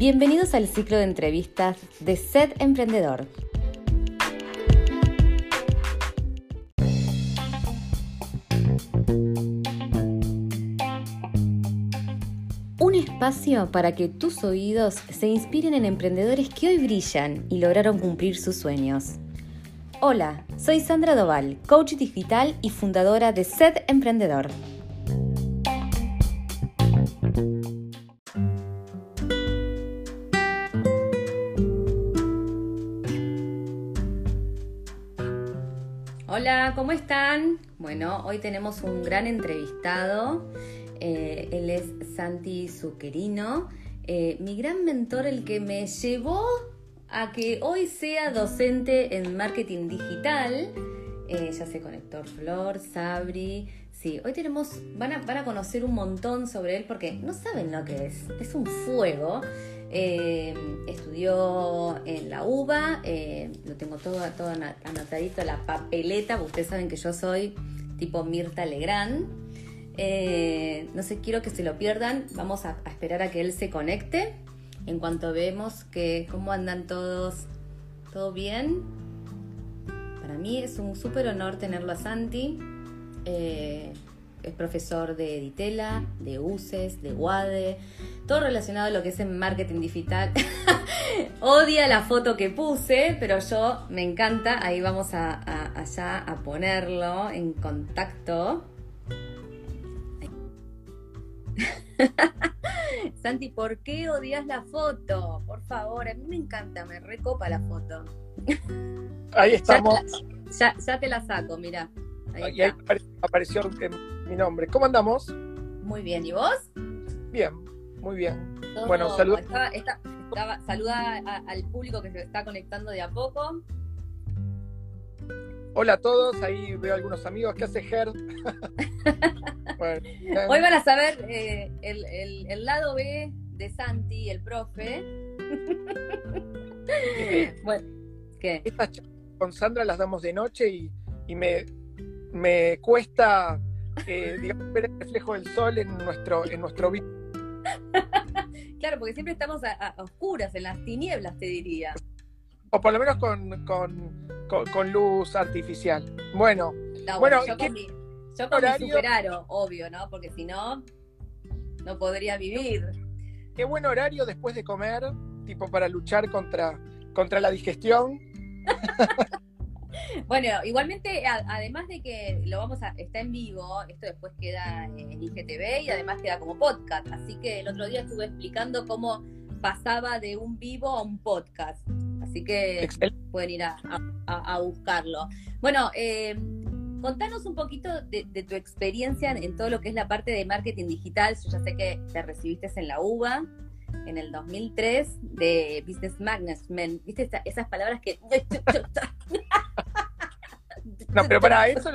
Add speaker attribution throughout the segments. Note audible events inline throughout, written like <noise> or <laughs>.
Speaker 1: Bienvenidos al ciclo de entrevistas de Sed Emprendedor. Un espacio para que tus oídos se inspiren en emprendedores que hoy brillan y lograron cumplir sus sueños. Hola, soy Sandra Doval, coach digital y fundadora de Sed Emprendedor. ¿Cómo están? Bueno, hoy tenemos un gran entrevistado. Eh, él es Santi Zuccherino, eh, mi gran mentor, el que me llevó a que hoy sea docente en marketing digital. Eh, ya sé con Héctor Flor, Sabri. Sí, hoy tenemos, van a, van a conocer un montón sobre él porque no saben lo que es. Es un fuego. Eh, estudió en la UBA, eh, lo tengo todo, todo anotadito, la papeleta, ustedes saben que yo soy tipo Mirta Legrand. no sé, quiero que se lo pierdan. Vamos a, a esperar a que él se conecte en cuanto vemos que cómo andan todos, todo bien. Para mí es un súper honor tenerlo a Santi. Es profesor de Editela, de UCES, de WADE, todo relacionado a lo que es en marketing digital. <laughs> Odia la foto que puse, pero yo me encanta. Ahí vamos a, allá a ponerlo en contacto. <laughs> Santi, ¿por qué odias la foto? Por favor, a mí me encanta, me recopa la foto.
Speaker 2: Ahí estamos.
Speaker 1: Ya, te la saco, mira.
Speaker 2: Ahí, ahí apareció mi nombre. ¿Cómo andamos?
Speaker 1: Muy bien, ¿y vos?
Speaker 2: Bien, muy bien. bueno, saluda.
Speaker 1: saluda al público que se está conectando de a poco.
Speaker 2: Hola a todos, ahí veo algunos amigos. ¿Qué hace Ger? <laughs>
Speaker 1: Hoy van a saber eh, el, lado B de Santi, el profe. <laughs>
Speaker 2: bueno, ¿qué? Estas con Sandra las damos de noche y, me, me cuesta eh, ver el reflejo del sol en nuestro, en nuestro <laughs>
Speaker 1: Claro, porque siempre estamos a, oscuras, en las tinieblas, te diría.
Speaker 2: O por lo menos con, con, luz artificial. Bueno, bueno,
Speaker 1: yo, con mi, yo con superaro, obvio, ¿no? Porque si no, no podría vivir.
Speaker 2: Qué buen horario después de comer, tipo para luchar contra, contra la digestión. <laughs> <laughs>
Speaker 1: bueno, igualmente, además de que lo vamos a, está en vivo, esto después queda en IGTV y además queda como podcast. Así que el otro día estuve explicando cómo pasaba de un vivo a un podcast. Así que pueden ir a, buscarlo. Bueno, eh, contanos un poquito de, tu experiencia en, todo lo que es la parte de marketing digital. Yo ya sé que te recibiste en la UBA en el 2003 de Business Management. ¿Viste esas palabras que... <laughs>
Speaker 2: no, pero para eso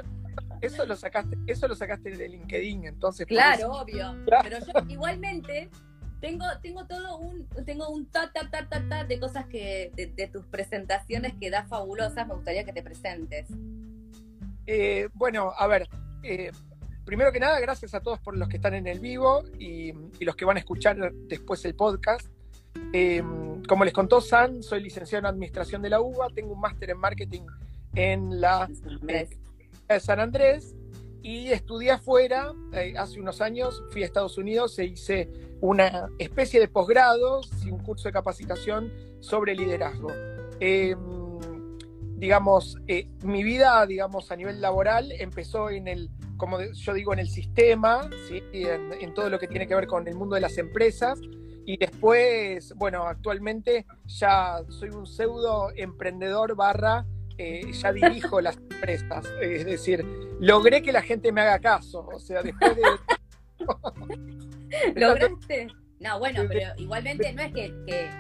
Speaker 2: eso lo sacaste, eso lo sacaste de LinkedIn, entonces.
Speaker 1: Claro, obvio. Pero yo igualmente tengo, tengo todo un, tengo un ta, ta, ta, ta, ta de cosas que, de, tus presentaciones que da fabulosas, me gustaría que te presentes.
Speaker 2: Eh, bueno, a ver, eh, primero que nada, gracias a todos por los que están en el vivo y, los que van a escuchar después el podcast. Eh, como les contó San, soy licenciado en Administración de la UBA, tengo un máster en Marketing en la de San Andrés y estudié afuera, hace unos años fui a Estados Unidos e hice una especie de posgrado y un curso de capacitación sobre liderazgo. Digamos, eh, mi vida, digamos, a nivel laboral empezó en el, como yo digo, en el sistema, ¿sí? en, en, todo lo que tiene que ver con el mundo de las empresas. Y después, bueno, actualmente ya soy un pseudo emprendedor barra, eh, ya dirijo las <laughs> empresas. Es decir, logré que la gente me haga caso. O sea, después de... <laughs>
Speaker 1: ¿Lograste? No, bueno, pero igualmente no es que,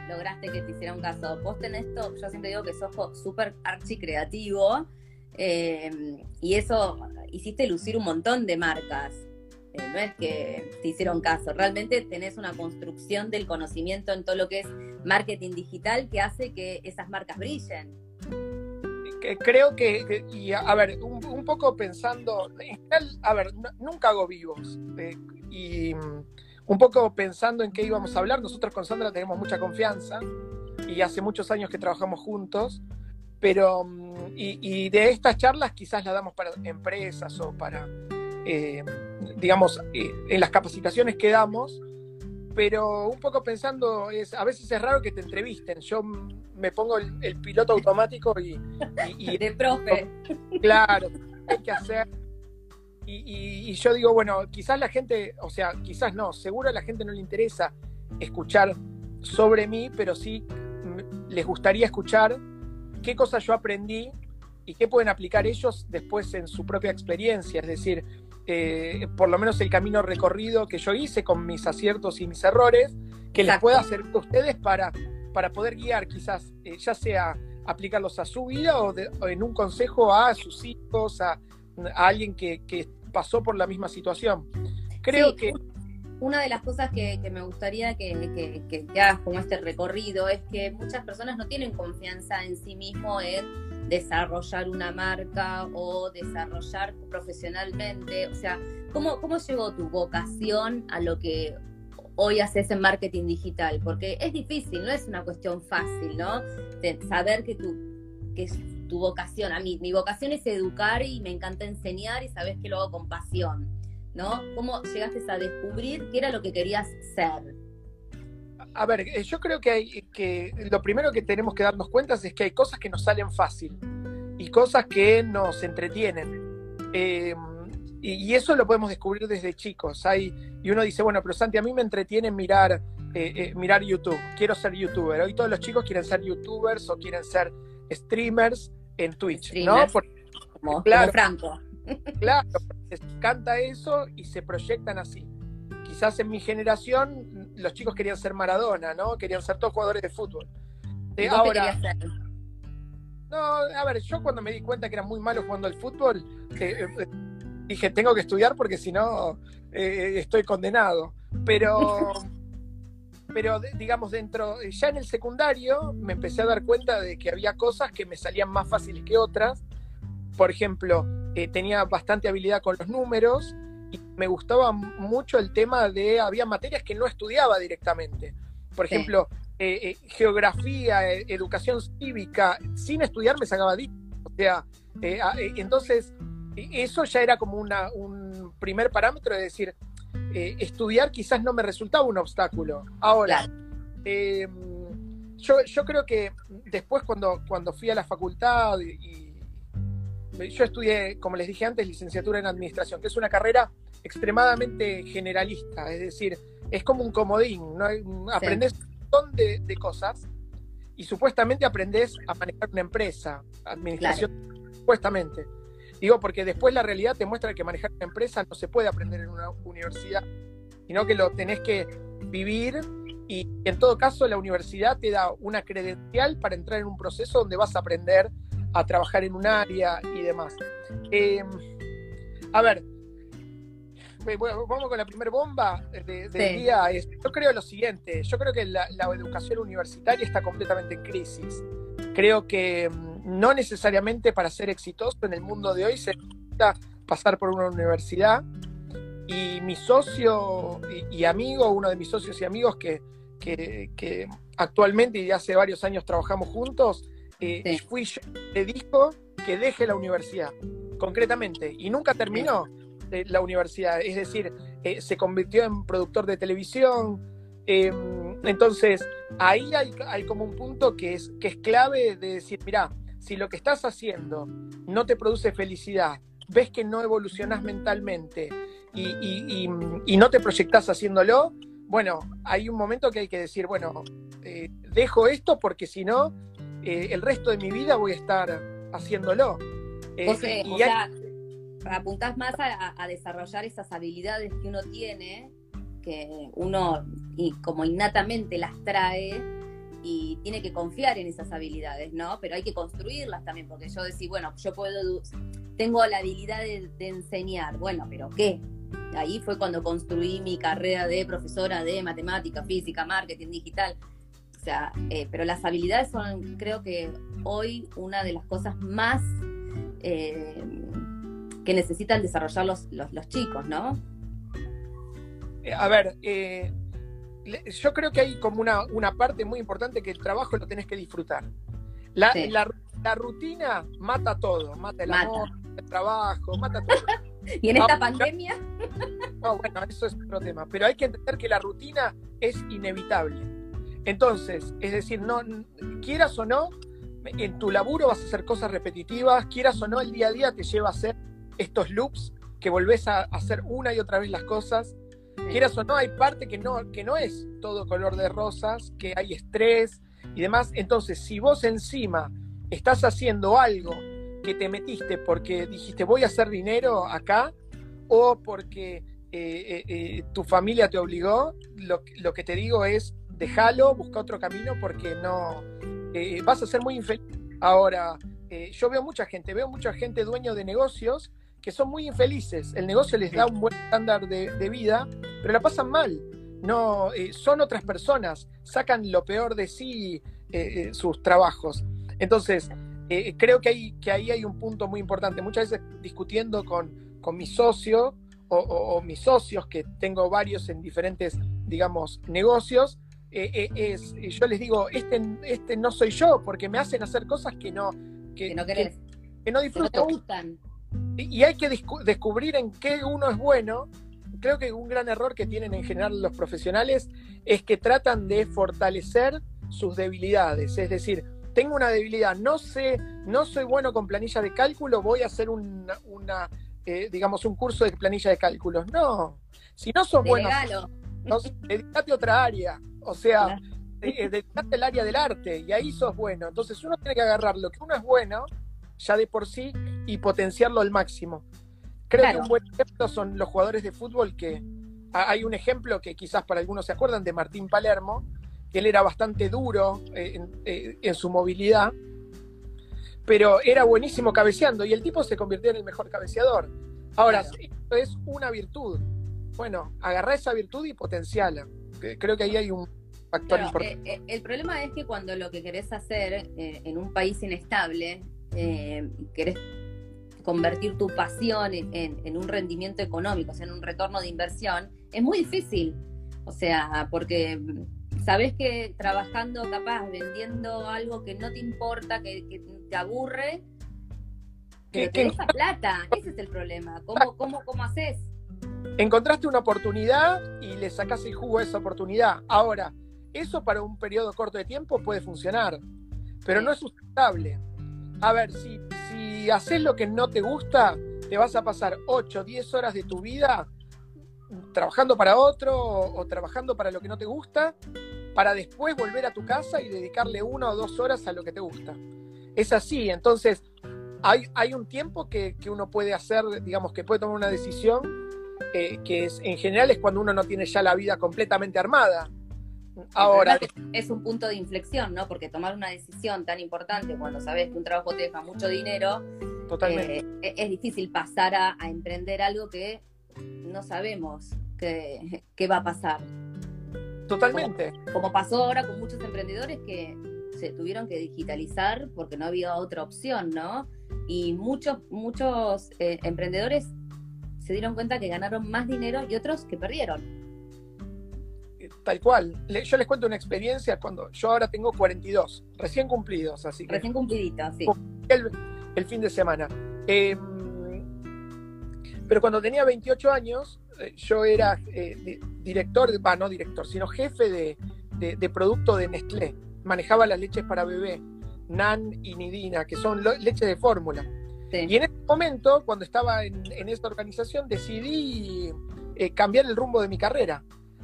Speaker 1: lograste que te hiciera un caso. Vos tenés esto, yo siempre digo que sos súper archi creativo eh, y eso hiciste lucir un montón de marcas. Eh, no es que te hicieron caso, realmente tenés una construcción del conocimiento en todo lo que es marketing digital que hace que esas marcas brillen.
Speaker 2: Creo que, a, ver, un, poco pensando, a ver, nunca hago vivos. Eh, y un poco pensando en qué íbamos a hablar, nosotros con Sandra tenemos mucha confianza y hace muchos años que trabajamos juntos, pero mm, y, de estas charlas quizás las damos para empresas o para, eh, digamos, eh, en las capacitaciones que damos, pero un poco pensando, es, a veces es raro que te entrevisten, yo me pongo el, piloto automático y,
Speaker 1: y, <laughs> De profe.
Speaker 2: Claro, hay que hacer y, yo digo, bueno, quizás la gente, o sea, quizás no, seguro a la gente no le interesa escuchar sobre mí, pero sí les gustaría escuchar qué cosas yo aprendí y qué pueden aplicar ellos después en su propia experiencia. Es decir, eh, por lo menos el camino recorrido que yo hice con mis aciertos y mis errores, que les pueda hacer a ustedes para, para poder guiar quizás, eh, ya sea aplicarlos a su vida o, en un consejo a sus hijos, a, a alguien que, que, pasó por la misma situación. Creo que...
Speaker 1: Una de las cosas que, me gustaría que, que, hagas como este recorrido es que muchas personas no tienen confianza en sí mismo en desarrollar una marca o desarrollar profesionalmente. O sea, ¿cómo, cómo llegó tu vocación a lo que hoy haces en marketing digital? Porque es difícil, no es una cuestión fácil, ¿no? De saber que tu, que tu vocación. A mí, mi vocación es educar y me encanta enseñar y sabes que lo hago con pasión, ¿no? ¿Cómo llegaste a descubrir qué era lo que querías ser?
Speaker 2: A ver, eh, yo creo que, hay, que lo primero que tenemos que darnos cuenta es que hay cosas que nos salen fácil y cosas que nos entretienen. Em, y, eso lo podemos descubrir desde chicos. Hay, y uno dice, bueno, pero Santi, a mí me entretiene mirar, eh, eh, mirar YouTube. Quiero ser youtuber. Hoy todos los chicos quieren ser youtubers o quieren ser streamers en Twitch, ¿no?
Speaker 1: como, claro, Franco.
Speaker 2: Claro, se canta eso y se proyectan así. Quizás en mi generación los chicos querían ser Maradona, ¿no? Querían ser todos jugadores de fútbol.
Speaker 1: Eh, ahora,
Speaker 2: no, a ver, yo cuando me di cuenta que era muy malo jugando al fútbol, eh, eh, dije, tengo que estudiar porque si no estoy condenado. Pero <laughs> pero digamos dentro, ya en el secundario me empecé a dar cuenta de que había cosas que me salían más fáciles que otras. Por ejemplo, eh, tenía bastante habilidad con los números y me gustaba mucho el tema de, había materias que no estudiaba directamente. Por ejemplo, eh, eh, geografía, educación cívica, sin estudiar me sacaba 10. O sea, entonces eso ya era como una, un primer parámetro de decir, estudiar quizás no me resultaba un obstáculo. Ahora, em, yo, creo que después cuando, cuando fui a la facultad y, yo estudié, como les dije antes, licenciatura en administración, que es una carrera extremadamente generalista, es decir, es como un comodín, ¿no? aprendes un montón de, cosas y supuestamente aprendes a manejar una empresa, administración, supuestamente. Digo, porque después la realidad te muestra que manejar una empresa no se puede aprender en una universidad, sino que lo tenés que vivir y en todo caso la universidad te da una credencial para entrar en un proceso donde vas a aprender a trabajar en un área y demás. Em, a ver, vamos con la primera bomba del día. yo creo lo siguiente, yo creo que la, la educación universitaria está completamente en crisis. Creo que em, no necesariamente para ser exitoso en el mundo de hoy se necesita pasar por una universidad. Y mi socio y, amigo, uno de mis socios y amigos que, que, actualmente y hace varios años trabajamos juntos, eh, fui yo le dijo que deje la universidad, concretamente, y nunca terminó eh, la universidad. Es decir, eh, se convirtió en productor de televisión. Em, entonces, ahí hay, hay, como un punto que es, que es clave de decir, mira, si lo que estás haciendo no te produce felicidad, ves que no evolucionás mentalmente y, no te proyectás haciéndolo, bueno, hay un momento que hay que decir, bueno, eh, dejo esto porque si no, eh, el resto de mi vida voy a estar haciéndolo.
Speaker 1: Eh, o sea, apuntás más a, desarrollar esas habilidades que uno tiene, que uno y como innatamente las trae, y tiene que confiar en esas habilidades, ¿no? Pero hay que construirlas también, porque yo decía, bueno, yo puedo, tengo la habilidad de, enseñar, bueno, pero ¿qué? Ahí fue cuando construí mi carrera de profesora de matemática, física, marketing digital. Sea, eh, pero las habilidades son, creo que hoy, una de las cosas más eh, que necesitan desarrollar los, los, chicos, ¿no?
Speaker 2: a ver, yo creo que hay como una, una, parte muy importante que el trabajo lo tenés que disfrutar. La, la, rutina mata todo, mata el amor, el trabajo, mata todo. <laughs>
Speaker 1: ¿Y en esta pandemia?
Speaker 2: No, bueno, eso es otro tema. Pero hay que entender que la rutina es inevitable. Entonces, es decir, no, quieras o no, en tu laburo vas a hacer cosas repetitivas, quieras o no, el día a día te lleva a hacer estos loops que volvés a hacer una y otra vez las cosas. Quieras o no, hay parte que no, que no es todo color de rosas, que hay estrés y demás. Entonces, si vos encima estás haciendo algo que te metiste porque dijiste voy a hacer dinero acá o porque eh, eh, eh, tu familia te obligó, lo, lo, que te digo es déjalo, busca otro camino porque no vas a ser muy infeliz. Ahora, yo veo mucha gente, veo mucha gente dueño de negocios que son muy infelices. El negocio les da un buen estándar de, de vida, pero la pasan mal. No, son otras personas, sacan lo peor de sí sus trabajos. Entonces, eh, creo que, hay, que ahí hay un punto muy importante. Muchas veces discutiendo con, con mi socio o, mis socios, que tengo varios en diferentes, digamos, negocios, eh, eh, es, yo les digo, este, este no soy yo, porque me hacen hacer cosas que no,
Speaker 1: que, no, querés,
Speaker 2: que, no disfruto.
Speaker 1: gustan.
Speaker 2: Y, hay que descubrir en qué uno es bueno. Creo que un gran error que tienen en general los profesionales es que tratan de fortalecer sus debilidades. Es decir, tengo una debilidad, no sé, no soy bueno con planilla de cálculo, voy a hacer una, eh, digamos, un curso de planilla de cálculos. No, si no sos bueno, no, dedicate a otra área, o sea, eh, dedicate al área del arte y ahí sos bueno. Entonces uno tiene que agarrar lo que uno es bueno, ya de por sí, y potenciarlo al máximo. Creo que un buen ejemplo son los jugadores de fútbol que hay un ejemplo que quizás para algunos se acuerdan de Martín Palermo, él era bastante duro eh, eh, en, su movilidad, pero era buenísimo cabeceando y el tipo se convirtió en el mejor cabeceador. Ahora, esto es una virtud. Bueno, agarrá esa virtud y potenciala. Creo que ahí hay un factor importante.
Speaker 1: Eh, el problema es que cuando lo que querés hacer en un país inestable, querés convertir tu pasión en, en, un rendimiento económico, o sea, en un retorno de inversión, es muy difícil. O sea, porque sabes que trabajando capaz, vendiendo algo que no te importa, que, te aburre, que te deja plata. Ese es el problema. ¿Cómo, cómo, cómo haces?
Speaker 2: Encontraste una oportunidad y le sacas el jugo a esa oportunidad. Ahora, eso para un periodo corto de tiempo puede funcionar, pero no es sustentable. A ver, si, si haces lo que no te gusta, te vas a pasar 8, 10 horas de tu vida trabajando para otro o, trabajando para lo que no te gusta, para después volver a tu casa y dedicarle una o dos horas a lo que te gusta. Es así, entonces hay, hay un tiempo que, uno puede hacer, digamos, que puede tomar una decisión, eh, que es, en general es cuando uno no tiene ya la vida completamente armada. Ahora.
Speaker 1: Es un punto de inflexión, ¿no? Porque tomar una decisión tan importante cuando sabes que un trabajo te deja mucho dinero,
Speaker 2: Totalmente.
Speaker 1: Eh, es difícil pasar a emprender algo que no sabemos qué, va a pasar.
Speaker 2: Totalmente.
Speaker 1: Como, pasó ahora con muchos emprendedores que se tuvieron que digitalizar porque no había otra opción, ¿no? Y muchos, muchos eh, emprendedores se dieron cuenta que ganaron más dinero y otros que perdieron.
Speaker 2: Tal cual. Yo les cuento una experiencia cuando yo ahora tengo 42, recién cumplidos, así que.
Speaker 1: Recién cumpliditos, sí.
Speaker 2: El, fin de semana. Eh, pero cuando tenía 28 años, eh, yo era eh, director, va, no director, sino jefe de, producto de Nestlé. Manejaba las leches para bebé, Nan y Nidina, que son leches de fórmula. Y en ese momento, cuando estaba en, esta organización, decidí eh, cambiar el rumbo de mi carrera.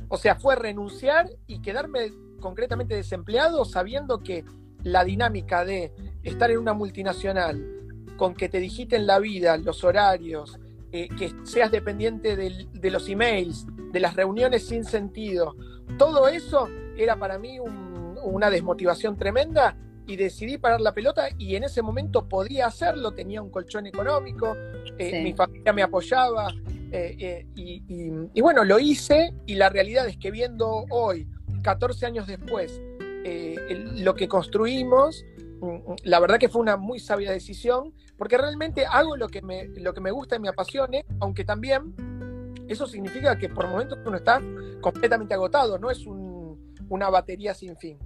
Speaker 2: O sea, fue renunciar y quedarme concretamente desempleado sabiendo que la dinámica de estar en una multinacional, con que te digiten la vida, los horarios, eh, que seas dependiente de los emails, de las reuniones sin sentido. Todo eso era para mí una desmotivación tremenda y decidí parar la pelota y en ese momento podía hacerlo, tenía un colchón económico, eh, mi familia me apoyaba eh, y, bueno, lo hice y la realidad es que viendo hoy, 14 años después, lo que construimos, mm, la verdad que fue una muy sabia decisión, porque realmente hago lo que me, lo que me gusta y me apasione, aunque también eso significa que por momentos uno está completamente agotado, no es una batería sin fin.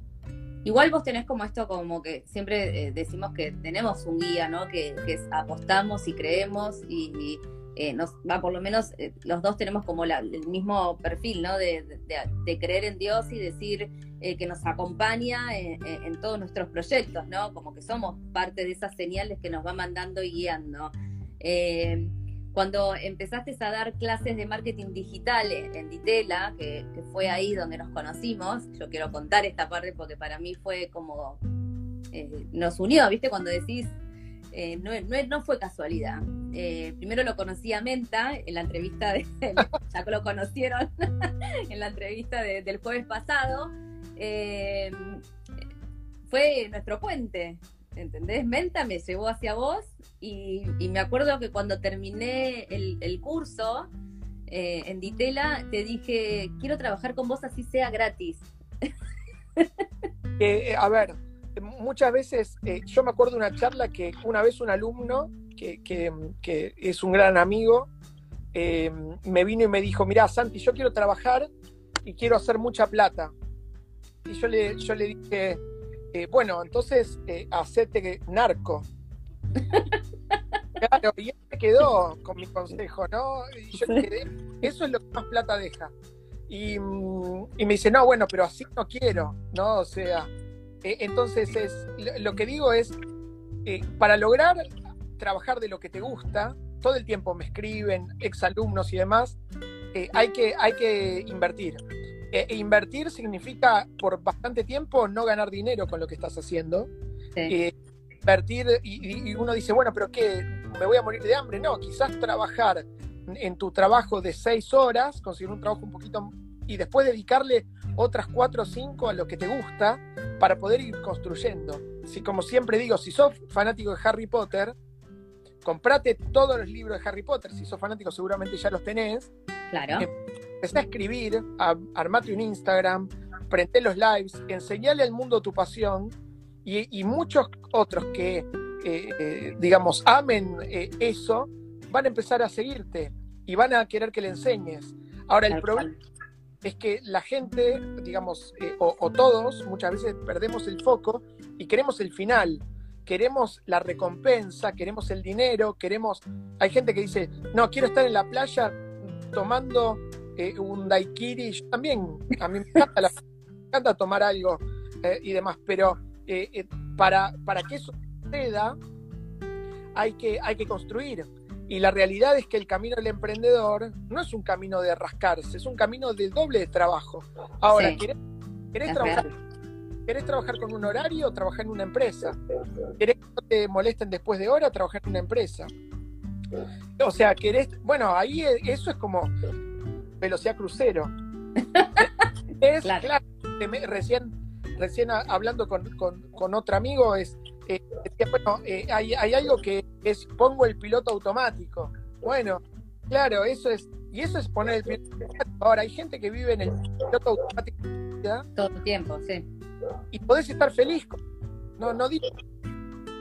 Speaker 1: Igual vos tenés como esto, como que siempre eh, decimos que tenemos un guía, ¿no? Que, apostamos y creemos y, eh, nos va, por lo menos eh, los dos tenemos como el mismo perfil, ¿no? De, creer en Dios y decir que nos acompaña en, todos nuestros proyectos, ¿no? Como que somos parte de esas señales que nos va mandando y guiando. Cuando empezaste a dar clases de marketing digital en Ditela, que, fue ahí donde nos conocimos, yo quiero contar esta parte porque para mí fue como, eh, nos unió, ¿viste? Cuando decís, eh, no, fue casualidad. Eh, primero lo conocí a Menta en la entrevista, de, <laughs> ya lo conocieron, <laughs> en la entrevista del jueves pasado. fue nuestro puente, ¿entendés? Menta me llevó hacia vos y, me acuerdo que cuando terminé el, curso eh, en Ditela, te dije, quiero trabajar con vos así sea gratis.
Speaker 2: Eh, a ver, muchas veces, eh, yo me acuerdo de una charla que una vez un alumno, que, es un gran amigo, me vino y me dijo, mira, Santi, yo quiero trabajar y quiero hacer mucha plata. Y yo le, yo le dije, eh, bueno, entonces, eh, hacete narco. claro, y él se quedó con mi consejo, ¿no? Y yo quedé, eso es lo que más plata deja. Y, mm, me dice, no, bueno, pero así no quiero, ¿no? O sea, eh, entonces es, lo que digo es, para lograr trabajar de lo que te gusta, todo el tiempo me escriben, exalumnos y demás, hay, que, hay que invertir. Eh, e invertir significa por bastante tiempo no ganar dinero con lo que estás haciendo. Eh, invertir y, uno dice, bueno, pero ¿qué? ¿Me voy a morir de hambre? No, quizás trabajar en tu trabajo de seis horas, conseguir un trabajo un poquito y después dedicarle otras cuatro o cinco a lo que te gusta para poder ir construyendo. Si, como siempre digo, si sos fanático de Harry Potter, comprate todos los libros de Harry Potter. Si sos fanático, seguramente ya los tenés.
Speaker 1: Claro. Eh,
Speaker 2: empecé a escribir, armate un Instagram, prende los lives, enseñale al mundo tu pasión y, muchos otros que, eh, eh, digamos, amen eh, eso, van a empezar a seguirte y van a querer que le enseñes. Ahora, el problema es que la gente, digamos, o, todos, muchas veces perdemos el foco y queremos el final queremos la recompensa, queremos el dinero, queremos... Hay gente que dice, no, quiero estar en la playa tomando eh, un daiquiri, yo también, a mí me encanta, tomar algo eh, y demás, pero eh, para, para que eso suceda hay que, hay que construir. Y la realidad es que el camino del emprendedor no es un camino de rascarse, es un camino de doble trabajo. Ahora, ¿querés, trabajar, ¿querés, trabajar, con un horario o trabajar en una empresa? ¿Querés que no te molesten después de hora trabajar en una empresa? O sea, querés, bueno, ahí eso es como velocidad crucero. <laughs> es claro, recién, recién hablando con, otro amigo, es eh, bueno, eh, hay, algo que es pongo el piloto automático. Bueno, claro, eso es, y eso es poner el piloto automático. Ahora, hay gente que vive en el piloto automático
Speaker 1: todo el tiempo, sí.
Speaker 2: Y podés estar feliz. No, no digo.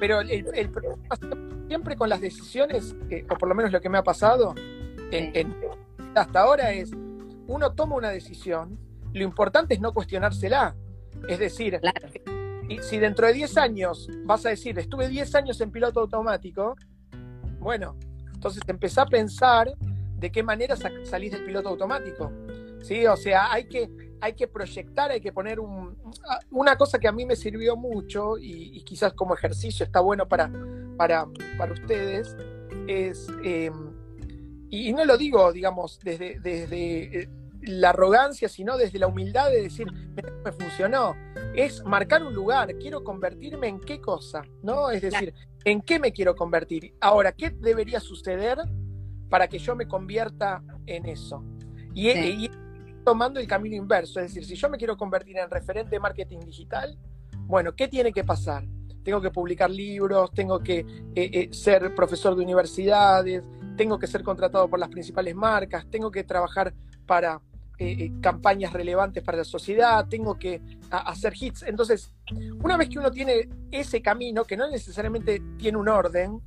Speaker 2: Pero el, problema siempre con las decisiones, o por lo menos lo que me ha pasado, en, hasta ahora es, uno toma una decisión, lo importante es no cuestionársela. Es decir, y si dentro de 10 años vas a decir, estuve 10 años en piloto automático, bueno, entonces empezá a pensar de qué manera salís del piloto automático. ¿Sí? O sea, hay que, hay que proyectar, hay que poner un, una cosa que a mí me sirvió mucho y, quizás como ejercicio está bueno para, para, para ustedes, es eh, y, no lo digo, digamos, desde, desde eh, la arrogancia, sino desde la humildad de decir, me funcionó. Es marcar un lugar, quiero convertirme en qué cosa, ¿no? Es decir, ¿en qué me quiero convertir? Ahora, ¿qué debería suceder para que yo me convierta en eso? Y, y tomando el camino inverso, es decir, si yo me quiero convertir en referente de marketing digital, bueno, ¿qué tiene que pasar? Tengo que publicar libros, tengo que eh, eh, ser profesor de universidades, tengo que ser contratado por las principales marcas, tengo que trabajar para eh, eh, campañas relevantes para la sociedad, tengo que hacer hits. Entonces, una vez que uno tiene ese camino, que no necesariamente tiene un orden,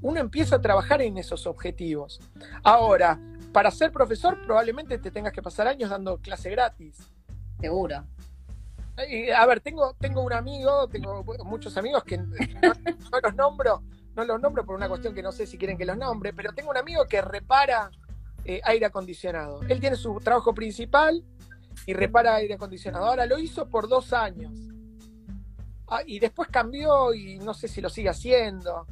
Speaker 2: uno empieza a trabajar en esos objetivos. Ahora, para ser profesor probablemente te tengas que pasar años dando clase gratis.
Speaker 1: Seguro.
Speaker 2: a ver, tengo, tengo un amigo, tengo muchos amigos que no, los nombro, no los nombro por una cuestión que no sé si quieren que los nombre, pero tengo un amigo que repara eh, aire acondicionado. Él tiene su trabajo principal y repara aire acondicionado. Ahora lo hizo por dos años. Ah, y después cambió y no sé si lo sigue haciendo.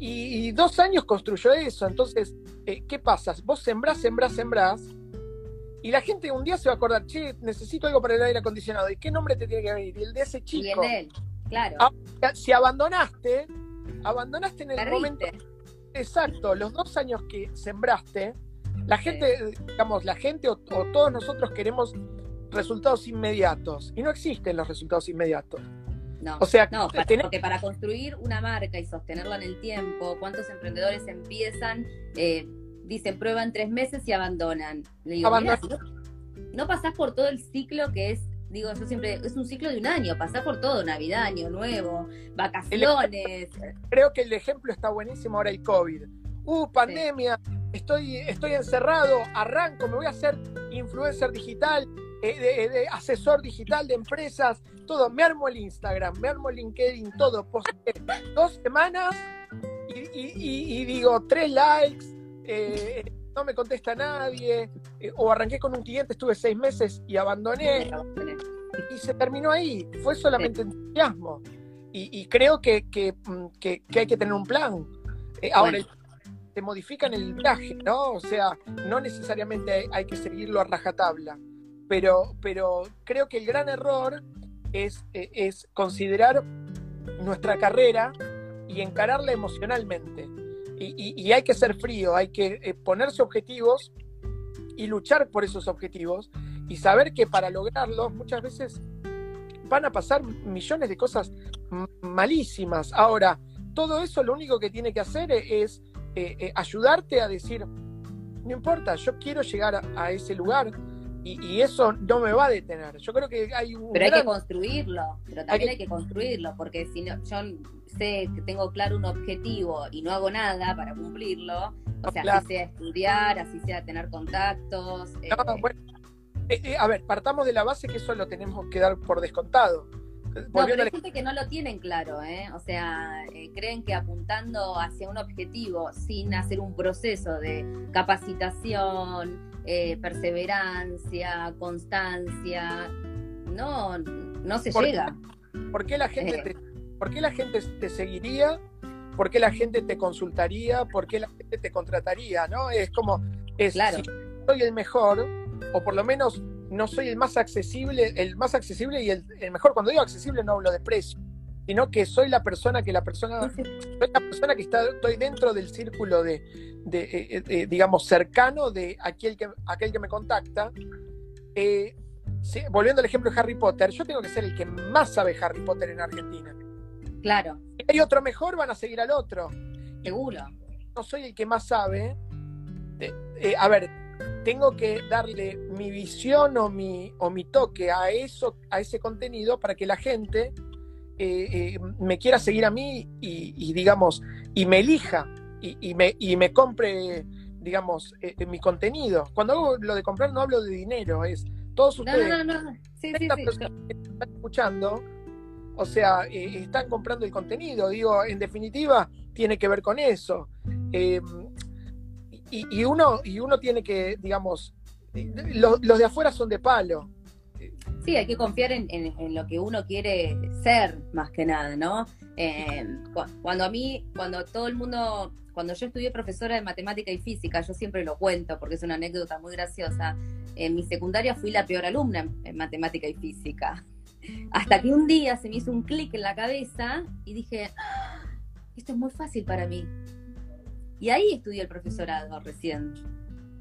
Speaker 2: Y, dos años construyó eso. Entonces, eh, ¿qué pasa? Vos sembrás, sembrás, sembrás. Y la gente un día se va a acordar, che, necesito algo para el aire acondicionado. ¿Y qué nombre te tiene que venir? Y el de ese chico.
Speaker 1: Y el de él, claro.
Speaker 2: Ah, si abandonaste, abandonaste en el momento. Exacto, los dos años que sembraste, la gente, digamos, la gente o, todos nosotros queremos resultados inmediatos. Y no existen los resultados inmediatos.
Speaker 1: No, o sea, no, porque para construir una marca y sostenerla en el tiempo, ¿cuántos emprendedores empiezan, eh, dicen prueban tres meses y abandonan? Le digo, no, pasás por todo el ciclo que es, digo, yo siempre, es un ciclo de un año, pasás por todo, Navidad, Año Nuevo, vacaciones.
Speaker 2: creo que el ejemplo está buenísimo ahora el COVID. Uh, pandemia, estoy, estoy encerrado, arranco, me voy a hacer influencer digital, eh, de, asesor digital de empresas, todo. Me armo el Instagram, me armo el LinkedIn, todo. dos semanas y, digo tres likes, eh, no me contesta nadie, eh, o arranqué con un cliente, estuve seis meses y abandoné. Y se terminó ahí. Fue solamente entusiasmo. Y, creo que, mm, que, que, hay que tener un plan. ahora, se modifican el viaje, ¿no? O sea, no necesariamente hay que seguirlo a rajatabla pero, pero creo que el gran error es, eh, es considerar nuestra carrera y encararla emocionalmente. Y, hay que ser frío, hay que eh, ponerse objetivos y luchar por esos objetivos y saber que para lograrlos muchas veces van a pasar millones de cosas malísimas. Ahora, todo eso lo único que tiene que hacer es eh, ayudarte a decir, no importa, yo quiero llegar a ese lugar, y, eso no me va a detener. Yo creo que hay un.
Speaker 1: Pero hay que construirlo, pero también hay que... construirlo, porque si no, yo sé que tengo claro un objetivo y no hago nada para cumplirlo, o sea, así sea estudiar, así sea tener contactos.
Speaker 2: Eh, eh, eh, a ver, partamos de la base que eso lo tenemos que dar por descontado.
Speaker 1: No, pero hay gente que no lo tienen claro, ¿eh? O sea, creen que apuntando hacia un objetivo sin hacer un proceso de capacitación, eh, perseverancia, constancia, no, no se llega.
Speaker 2: ¿Por qué la gente, te, ¿por qué la gente te seguiría? ¿Por qué la gente te consultaría? ¿Por qué la gente te contrataría? ¿no? Es como, es,
Speaker 1: claro.
Speaker 2: si soy el mejor, o por lo menos no soy el más accesible, el más accesible y el, el mejor, cuando digo accesible no hablo de precio, sino que soy la persona que la persona, soy la persona que está, estoy dentro del círculo de, eh, eh, digamos, cercano de aquel que, aquel que me contacta. Eh, volviendo al ejemplo de Harry Potter, yo tengo que ser el que más sabe Harry Potter en Argentina.
Speaker 1: Claro.
Speaker 2: Si hay otro mejor, van a seguir al otro.
Speaker 1: Seguro.
Speaker 2: No soy el que más sabe. a ver, tengo que darle mi visión o mi, o mi toque a eso, a ese contenido para que la gente eh, eh, me quiera seguir a mí y, digamos, y me elija y, me, y me compre, digamos, eh, mi contenido. Cuando hago lo de comprar no hablo de dinero, es todos ustedes
Speaker 1: no, no, no. Sí, sí,
Speaker 2: que están escuchando, o sea, están comprando el contenido. Digo, en definitiva, tiene que ver con eso. Em, y, uno, y uno tiene que, digamos, los de afuera son de palo.
Speaker 1: Sí, hay que confiar en, lo que uno quiere ser, más que nada, ¿no? Eh, cuando a mí, cuando todo el mundo, cuando yo estudié profesora de matemática y física, yo siempre lo cuento porque es una anécdota muy graciosa, en mi secundaria fui la peor alumna en, matemática y física. Hasta que un día se me hizo un clic en la cabeza y dije, ah, esto es muy fácil para mí. Y ahí estudié el profesorado recién.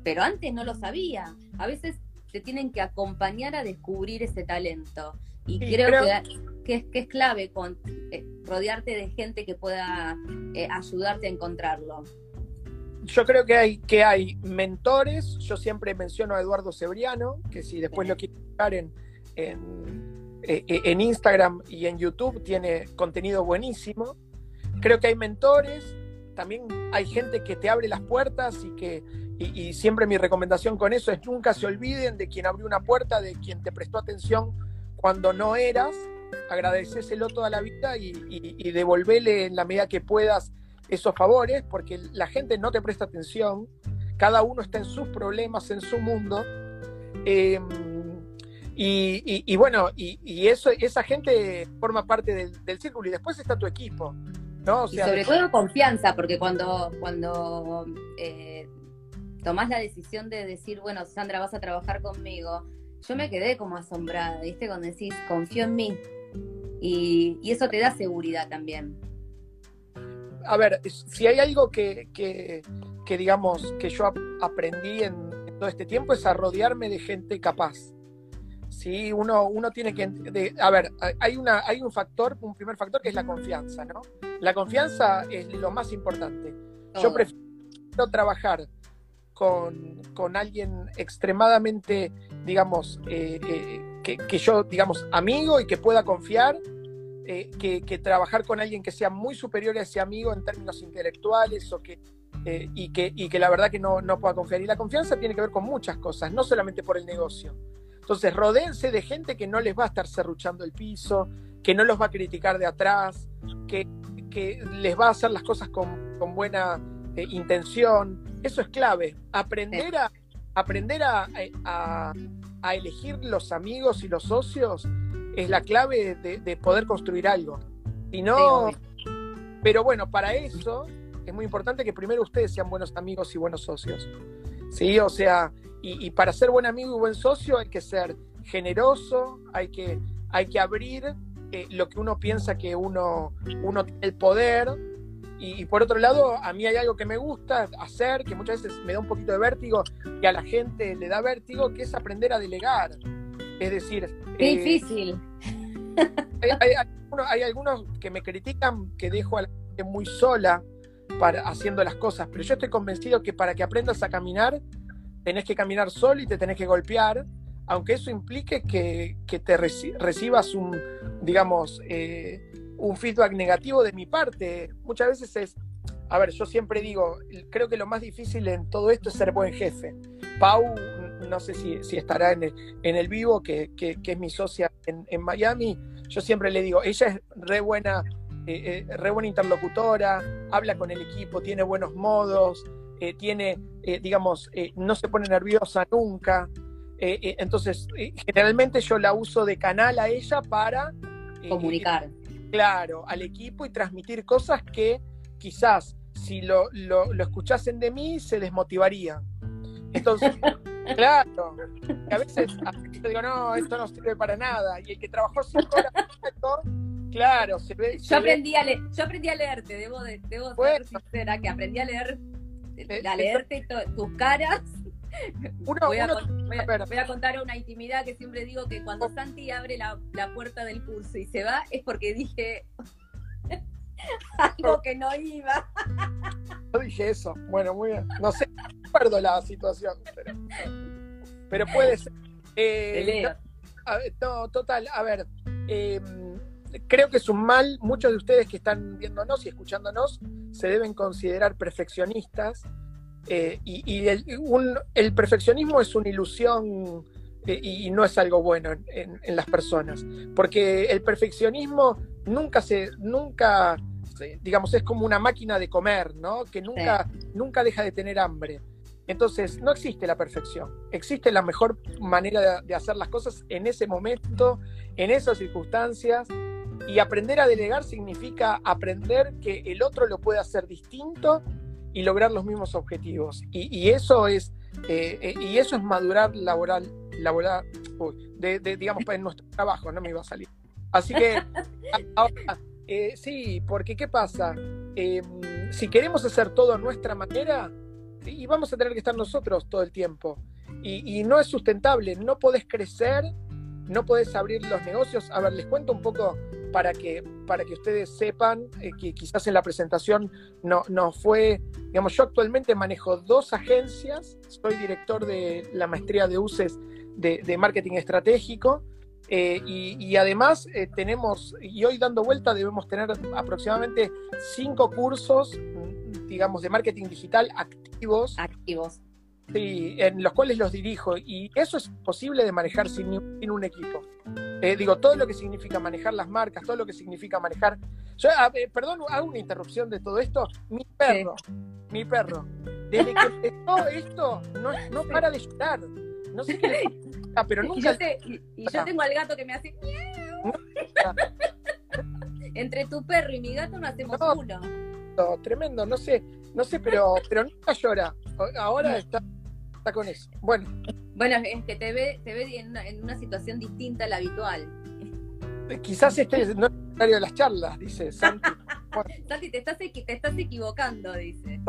Speaker 1: Pero antes no lo sabía. A veces te tienen que acompañar a descubrir ese talento. Y creo, Que, es, que es clave con, eh, rodearte de gente que pueda eh, ayudarte a encontrarlo.
Speaker 2: Yo creo que hay, que hay mentores, yo siempre menciono a Eduardo Cebriano, que si después lo quieren buscar en, en, eh, en Instagram y en YouTube, tiene contenido buenísimo. Creo que hay mentores, también hay gente que te abre las puertas y que, y, siempre mi recomendación con eso es nunca se olviden de quien abrió una puerta, de quien te prestó atención cuando no eras, agradecéselo toda la vida y, y, devolvele en la medida que puedas esos favores, porque la gente no te presta atención, cada uno está en sus problemas, en su mundo. Em, y, bueno, y, eso, esa gente forma parte del, círculo y después está tu equipo. ¿No?
Speaker 1: y sobre todo confianza, porque cuando, cuando eh, tomás la decisión de decir, bueno, Sandra, vas a trabajar conmigo, yo me quedé como asombrada, ¿viste? Cuando decís, confío en mí. Y, eso te da seguridad también.
Speaker 2: A ver, si hay algo que, que, digamos, que yo aprendí en, todo este tiempo es a rodearme de gente capaz. Sí, uno, uno tiene que. a ver, hay, una, hay un factor, un primer factor que es la confianza, ¿no? La confianza es lo más importante. Yo prefiero trabajar con, alguien extremadamente, digamos, eh, eh, que, yo, digamos, amigo y que pueda confiar, eh, que, trabajar con alguien que sea muy superior a ese amigo en términos intelectuales o que, y, que, y que la verdad que no, no pueda confiar. Y la confianza tiene que ver con muchas cosas, no solamente por el negocio. Entonces, rodeense de gente que no les va a estar cerruchando el piso, que no los va a criticar de atrás, que, que les va a hacer las cosas con, con buena intención. Eso es clave. Aprender a aprender a, a, elegir los amigos y los socios es la clave de, poder construir algo. Si no, pero bueno, para eso es muy importante que primero ustedes sean buenos amigos y buenos socios. Sí, o sea, y, para ser buen amigo y buen socio hay que ser generoso, hay que, hay que abrir eh, lo que uno piensa que uno, uno tiene el poder y, por otro lado, a mí hay algo que me gusta hacer, que muchas veces me da un poquito de vértigo y a la gente le da vértigo, que es aprender a delegar. Es decir...
Speaker 1: Qué eh, difícil.
Speaker 2: Hay, algunos, que me critican que dejo a la gente muy sola para, haciendo las cosas, pero yo estoy convencido que para que aprendas a caminar, tenés que caminar solo y te tenés que golpear, aunque eso implique que, te recibas un, digamos, eh, un feedback negativo de mi parte. Muchas veces es, a ver, yo siempre digo, creo que lo más difícil en todo esto es ser buen jefe. Pau, no sé si, si estará en el, en el vivo, que, que, es mi socia en, en, Miami, yo siempre le digo, ella es re buena, eh, eh, re buena interlocutora, habla con el equipo, tiene buenos modos, eh, tiene, digamos, no se pone nerviosa nunca. entonces, generalmente yo la uso de canal a ella para
Speaker 1: comunicar
Speaker 2: claro al equipo y transmitir cosas que quizás si lo, lo, escuchasen de mí se desmotivaría. Entonces, <laughs> claro, a veces, yo digo, no, esto no sirve para nada. Y el que trabajó cinco horas, claro, se ve.
Speaker 1: Yo, aprendí a leer, yo aprendí a leerte, debo, de, debo ser sincera, que aprendí a leer, a leerte tus caras voy, a, contar una intimidad que siempre digo que cuando Santi abre la, puerta del curso y se va es porque dije <laughs> algo que no iba.
Speaker 2: No dije eso. Bueno, muy bien. No sé, recuerdo la situación, pero, puede ser. Eh, no, total, a ver. Em, creo que es un mal, muchos de ustedes que están viéndonos y escuchándonos se deben considerar perfeccionistas eh, y, el, perfeccionismo es una ilusión eh, y no es algo bueno en, las personas, porque el perfeccionismo nunca se, nunca, digamos, es como una máquina de comer, ¿no? Que nunca, nunca deja de tener hambre. Entonces, no existe la perfección, existe la mejor manera de hacer las cosas en ese momento, en esas circunstancias, y aprender a delegar significa aprender que el otro lo puede hacer distinto y lograr los mismos objetivos. Y, eso es eh, eh, y eso es madurar laboral, laboral, de, digamos, en nuestro trabajo, no me iba a salir. Así que <laughs> ahora, eh, sí, porque ¿qué pasa? Si queremos hacer todo a nuestra manera, y vamos a tener que estar nosotros todo el tiempo. Y, y no es sustentable, no podés crecer, no podés abrir los negocios. A ver, les cuento un poco para que, para que ustedes sepan eh, que quizás en la presentación no, no fue, digamos, yo actualmente manejo dos agencias, soy director de la maestría de UCES de, marketing estratégico. Eh, y, además eh, tenemos, y hoy dando vuelta debemos tener aproximadamente cinco cursos, digamos, de marketing digital activos.
Speaker 1: Activos.
Speaker 2: Sí, en los cuales los dirijo. Y eso es posible de manejar sin, un equipo. Eh, digo, todo lo que significa manejar las marcas, todo lo que significa manejar. Yo, perdón, hago una interrupción de todo esto. Mi perro, mi perro, desde que <laughs> empezó esto, no, no para de llorar. No sé qué <laughs> pero nunca.
Speaker 1: Y yo, tengo al gato que me hace. <laughs> Entre tu perro y mi gato no hacemos uno.
Speaker 2: No, tremendo, no sé, no sé, pero, pero nunca llora. Ahora está con eso. Bueno.
Speaker 1: Bueno, es que te ve, te ve en, una, situación distinta a la habitual.
Speaker 2: Quizás este no es el de las charlas, dice Santi. <laughs>
Speaker 1: Santi, te estás, te estás equivocando, dice.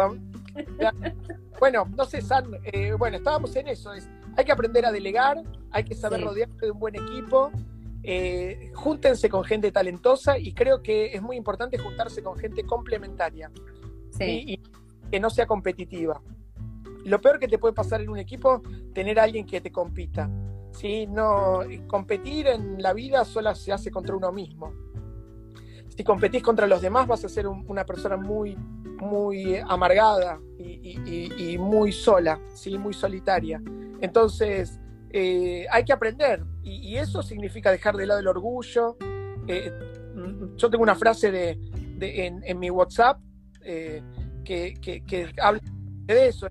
Speaker 2: Bueno, no sé, San, eh, bueno, estábamos en eso. Es, hay que aprender a delegar, hay que saber rodearse de un buen equipo. Eh, júntense con gente talentosa y creo que es muy importante juntarse con gente complementaria y que no sea competitiva lo peor que te puede pasar en un equipo, tener a alguien que te compita. ¿sí? No, competir en la vida solo se hace contra uno mismo. Si competís contra los demás vas a ser una persona muy, muy amargada y, muy sola, ¿sí? muy solitaria. Entonces, eh, hay que aprender y, eso significa dejar de lado el orgullo. Eh, yo tengo una frase de, en, mi WhatsApp eh, que, que habla de eso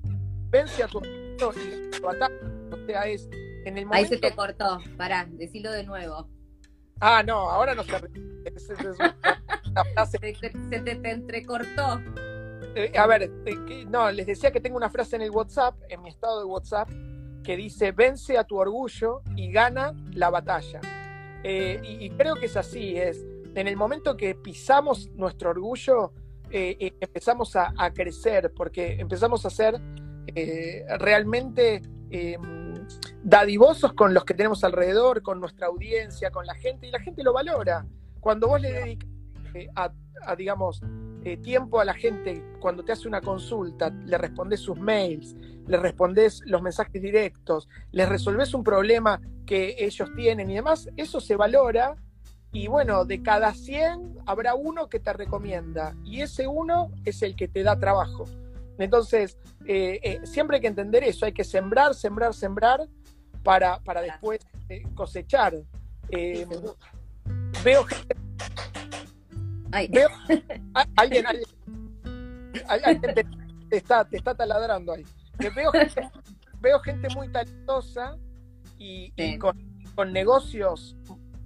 Speaker 2: vence a tu y tu ataque. O sea, es en el momento...
Speaker 1: Ahí se te cortó, pará, decilo de nuevo.
Speaker 2: Ah, no, ahora no se
Speaker 1: Se, te, entrecortó.
Speaker 2: Eh, a ver, eh, no, les decía que tengo una frase en el WhatsApp, en mi estado de WhatsApp, que dice, vence a tu orgullo y gana la batalla. Eh, y, creo que es así, es, en el momento que pisamos nuestro orgullo, empezamos a, a, crecer, porque empezamos a ser eh, realmente eh, dadivosos con los que tenemos alrededor, con nuestra audiencia, con la gente, y la gente lo valora. Cuando vos le dedicas eh, a, digamos, tiempo a la gente, cuando te hace una consulta, le respondes sus mails, le respondes los mensajes directos, les resolves un problema que ellos tienen y demás, eso se valora y bueno, de cada 100 habrá uno que te recomienda y ese uno es el que te da trabajo. Entonces, eh, eh, siempre hay que entender eso, hay que sembrar, sembrar, sembrar para, para después eh, cosechar. veo gente... Veo, <laughs> alguien, alguien, te, está, te está taladrando ahí. Veo <laughs> gente, veo gente muy talentosa y, con, negocios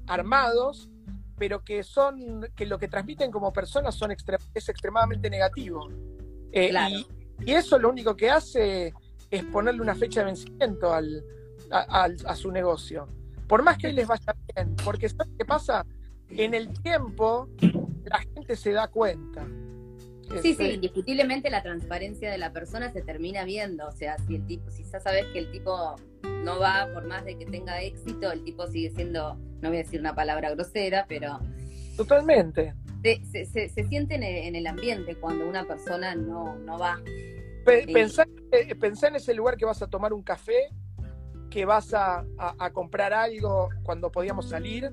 Speaker 2: armados, pero que son, que lo que transmiten como personas son es extremadamente negativo. claro. Y eso lo único que hace es ponerle una fecha de vencimiento al, a, su negocio. Por más que hoy les vaya bien, porque ¿sabes qué pasa? En el tiempo la gente se da cuenta.
Speaker 1: Sí, sí, indiscutiblemente la transparencia de la persona se termina viendo. O sea, si el tipo, si ya sabes que el tipo no va, por más de que tenga éxito, el tipo sigue siendo, no voy a decir una palabra grosera, pero.
Speaker 2: Totalmente.
Speaker 1: Se, se, se siente en el, ambiente cuando una persona no, no va.
Speaker 2: Pensá, en ese lugar que vas a tomar un café, que vas a, comprar algo cuando podíamos salir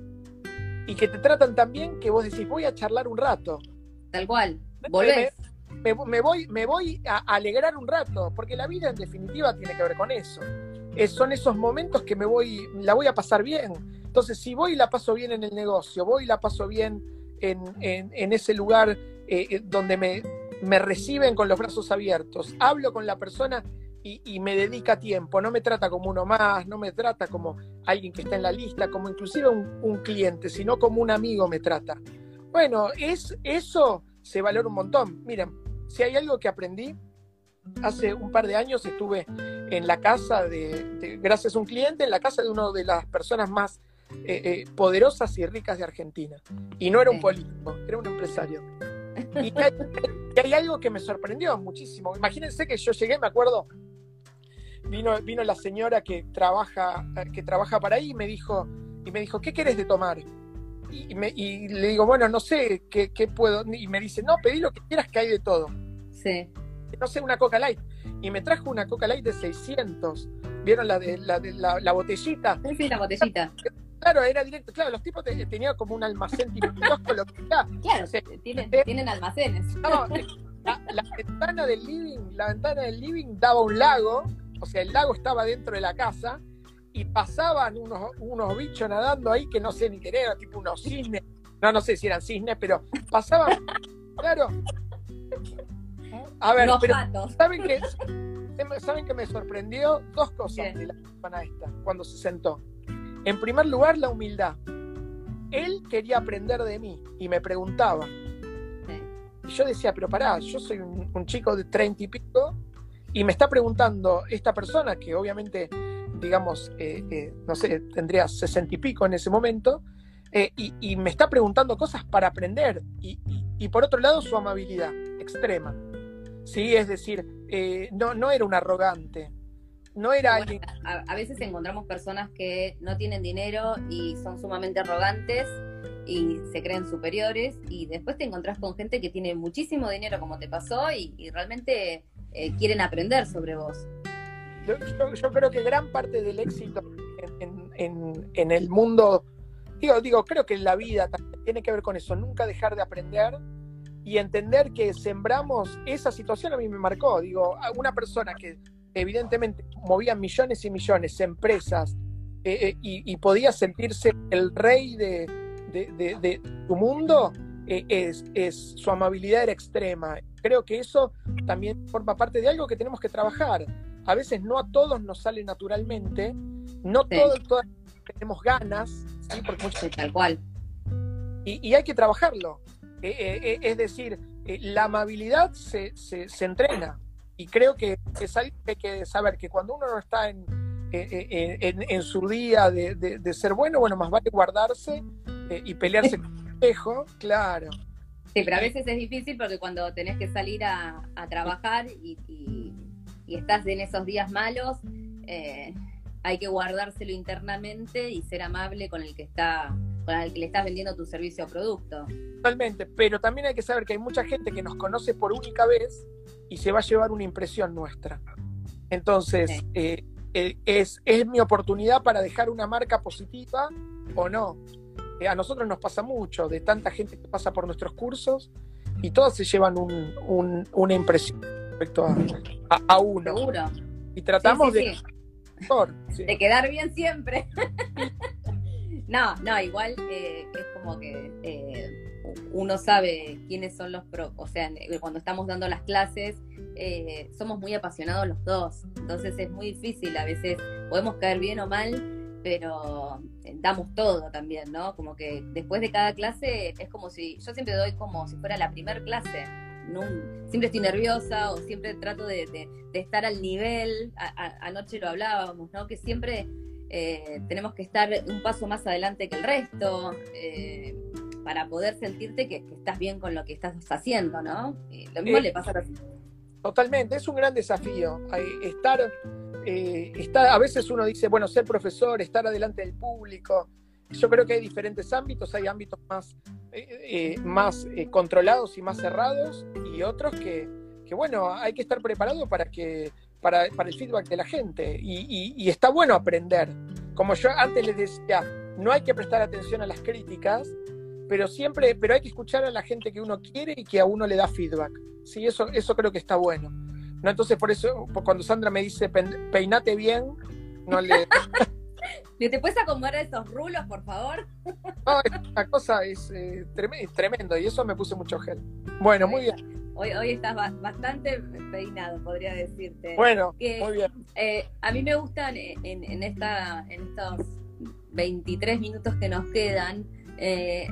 Speaker 2: y que te tratan tan bien que vos decís, voy a charlar un rato.
Speaker 1: Tal cual, volvés.
Speaker 2: Me, voy, me voy a alegrar un rato, porque la vida en definitiva tiene que ver con eso. son esos momentos que me voy, la voy a pasar bien. Entonces, si voy y la paso bien en el negocio, voy y la paso bien en, ese lugar eh, eh, donde me, reciben con los brazos abiertos, hablo con la persona y, me dedica tiempo, no me trata como uno más, no me trata como alguien que está en la lista, como inclusive un, cliente, sino como un amigo me trata. Bueno, es, eso se valora un montón. Miren, si hay algo que aprendí, hace un par de años estuve en la casa de, gracias a un cliente, en la casa de una de las personas más eh, eh, poderosas y ricas de Argentina. Y no era un político, era un empresario. Y <laughs> hay, algo que me sorprendió muchísimo. Imagínense que yo llegué, me acuerdo, vino, vino la señora que trabaja, que trabaja para ahí y me dijo, y me dijo, ¿qué querés de tomar? Y, le digo, bueno, no sé, ¿qué, puedo? Y me dice, no, pedí lo que quieras que hay de todo.
Speaker 1: Sí.
Speaker 2: No sé, una Coca Light. Y me trajo una Coca Light de 600. ¿Vieron la de la, de, la, botellita?
Speaker 1: Sí, sí, la botellita. <laughs>
Speaker 2: Claro, era directo. Claro, los tipos tenían como un almacén <laughs> tipo
Speaker 1: lo que Claro, tienen, tienen, almacenes.
Speaker 2: No, la, ventana del living, la ventana del living daba un lago o sea, el lago estaba dentro de la casa y pasaban unos, unos bichos nadando ahí que no sé ni qué era, tipo unos cisnes, no, no sé si eran cisnes, pero pasaban, <laughs> claro. A ver, pero ¿saben que, <laughs> ¿saben que me sorprendió? Dos cosas de la semana esta, cuando se sentó. En primer lugar, la humildad. Él quería aprender de mí y me preguntaba. Y yo decía, pero pará, yo soy un, chico de treinta y pico y me está preguntando esta persona que obviamente, digamos, eh, eh, no sé, tendría sesenta y pico en ese momento, eh, y, me está preguntando cosas para aprender. Y, por otro lado, su amabilidad extrema. Sí, es decir, no, no era un arrogante, no era alguien...
Speaker 1: A, veces encontramos personas que no tienen dinero y son sumamente arrogantes y se creen superiores y después te encontrás con gente que tiene muchísimo dinero como te pasó y, realmente eh, quieren aprender sobre vos.
Speaker 2: Yo, creo que gran parte del éxito en, el mundo, digo, digo, creo que en la vida tiene que ver con eso, nunca dejar de aprender y entender que sembramos esa situación a mí me marcó, digo, una persona que evidentemente movían millones y millones, de empresas, eh, eh, y, podía sentirse el rey de, de, tu mundo, eh, es, es, su amabilidad era extrema. Creo que eso también forma parte de algo que tenemos que trabajar. A veces no a todos nos sale naturalmente, no todos, tenemos ganas, ¿sí?
Speaker 1: Porque tal cual.
Speaker 2: Y, hay que trabajarlo. es decir, la amabilidad se, se, se entrena. Y creo que es algo que hay que saber, que cuando uno no está en, en, su día de, ser bueno, bueno, más vale guardarse eh, y pelearse <laughs> con el espejo, claro.
Speaker 1: Sí, pero a veces es difícil porque cuando tenés que salir a, trabajar y, estás en esos días malos, eh, hay que guardárselo internamente y ser amable con el que está con el que le estás vendiendo tu servicio o producto.
Speaker 2: Totalmente, pero también hay que saber que hay mucha gente que nos conoce por única vez y se va a llevar una impresión nuestra. Entonces, eh, eh, es, es, mi oportunidad para dejar una marca positiva o no. Eh, a nosotros nos pasa mucho, de tanta gente que pasa por nuestros cursos y todas se llevan un, una impresión respecto a, uno.
Speaker 1: Seguro.
Speaker 2: Y tratamos de...
Speaker 1: de quedar bien siempre. No, no, igual es como que uno sabe quiénes son los pro, o sea, cuando estamos dando las clases, eh, somos muy apasionados los dos, entonces es muy difícil, a veces podemos caer bien o mal, pero eh, damos todo también, ¿no? Como que después de cada clase es como si, yo siempre doy como si fuera la primer clase, siempre estoy nerviosa o siempre trato de, estar al nivel, anoche lo hablábamos, ¿no? Que siempre eh, tenemos que estar un paso más adelante que el resto para poder sentirte que, estás bien con lo que estás haciendo, ¿no? lo mismo le pasa a los...
Speaker 2: Totalmente, es un gran desafío. Estar, eh, estar, a veces uno dice, bueno, ser profesor, estar adelante del público. Yo creo que hay diferentes ámbitos, hay ámbitos más, eh, eh, más controlados y más cerrados y otros que, que, bueno, hay que estar preparado para, que, para, para el feedback de la gente y, y está bueno aprender. Como yo antes les decía, no hay que prestar atención a las críticas, pero siempre, pero hay que escuchar a la gente que uno quiere y que a uno le da feedback. Sí, eso, eso creo que está bueno. ¿No? Entonces, por eso, cuando Sandra me dice peinate bien, no le. <laughs>
Speaker 1: ¿Te puedes acomodar esos rulos, por favor?
Speaker 2: No, esta cosa es, eh, tremendo y eso me puse mucho gel. Bueno, muy bien.
Speaker 1: Hoy, hoy estás bastante peinado, podría decirte.
Speaker 2: Bueno, muy bien.
Speaker 1: Eh, a mí me gustan en, en, esta, en estos 23 minutos que nos quedan, eh,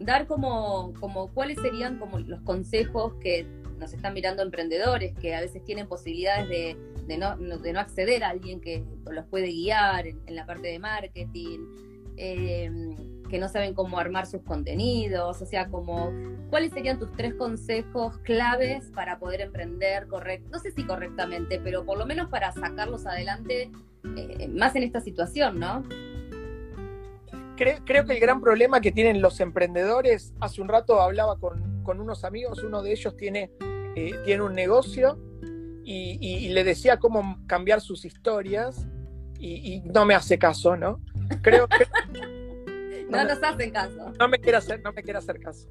Speaker 1: dar como, como cuáles serían como los consejos que nos están mirando emprendedores que a veces tienen posibilidades de, de, no, de no, acceder a alguien que los puede guiar en, la parte de marketing, eh, que no saben cómo armar sus contenidos, o sea, como cuáles serían tus tres consejos claves para poder emprender correcto, no sé si correctamente, pero por lo menos para sacarlos adelante eh, más en esta situación, ¿no?
Speaker 2: creo, que el gran problema que tienen los emprendedores, hace un rato hablaba con, unos amigos, uno de ellos tiene, eh, tiene un negocio y, le decía cómo cambiar sus historias y, no me hace caso, ¿no? Creo que... <laughs>
Speaker 1: no, nos hacen caso.
Speaker 2: No me quiere hacer, no me hacer caso.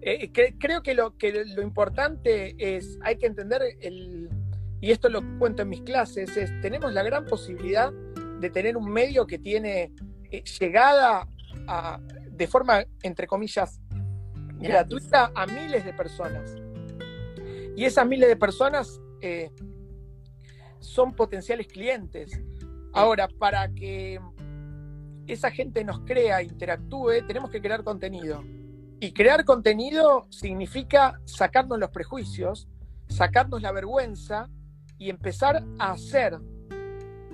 Speaker 2: Eh, creo que lo, que lo importante es, hay que entender el, y esto lo cuento en mis clases, es tenemos la gran posibilidad de tener un medio que tiene eh, llegada a, de forma, entre comillas, gratuita a miles de personas. Y esas miles de personas eh, son potenciales clientes. Ahora, para que esa gente nos crea, interactúe, tenemos que crear contenido. Y crear contenido significa sacarnos los prejuicios, sacarnos la vergüenza y empezar a hacer.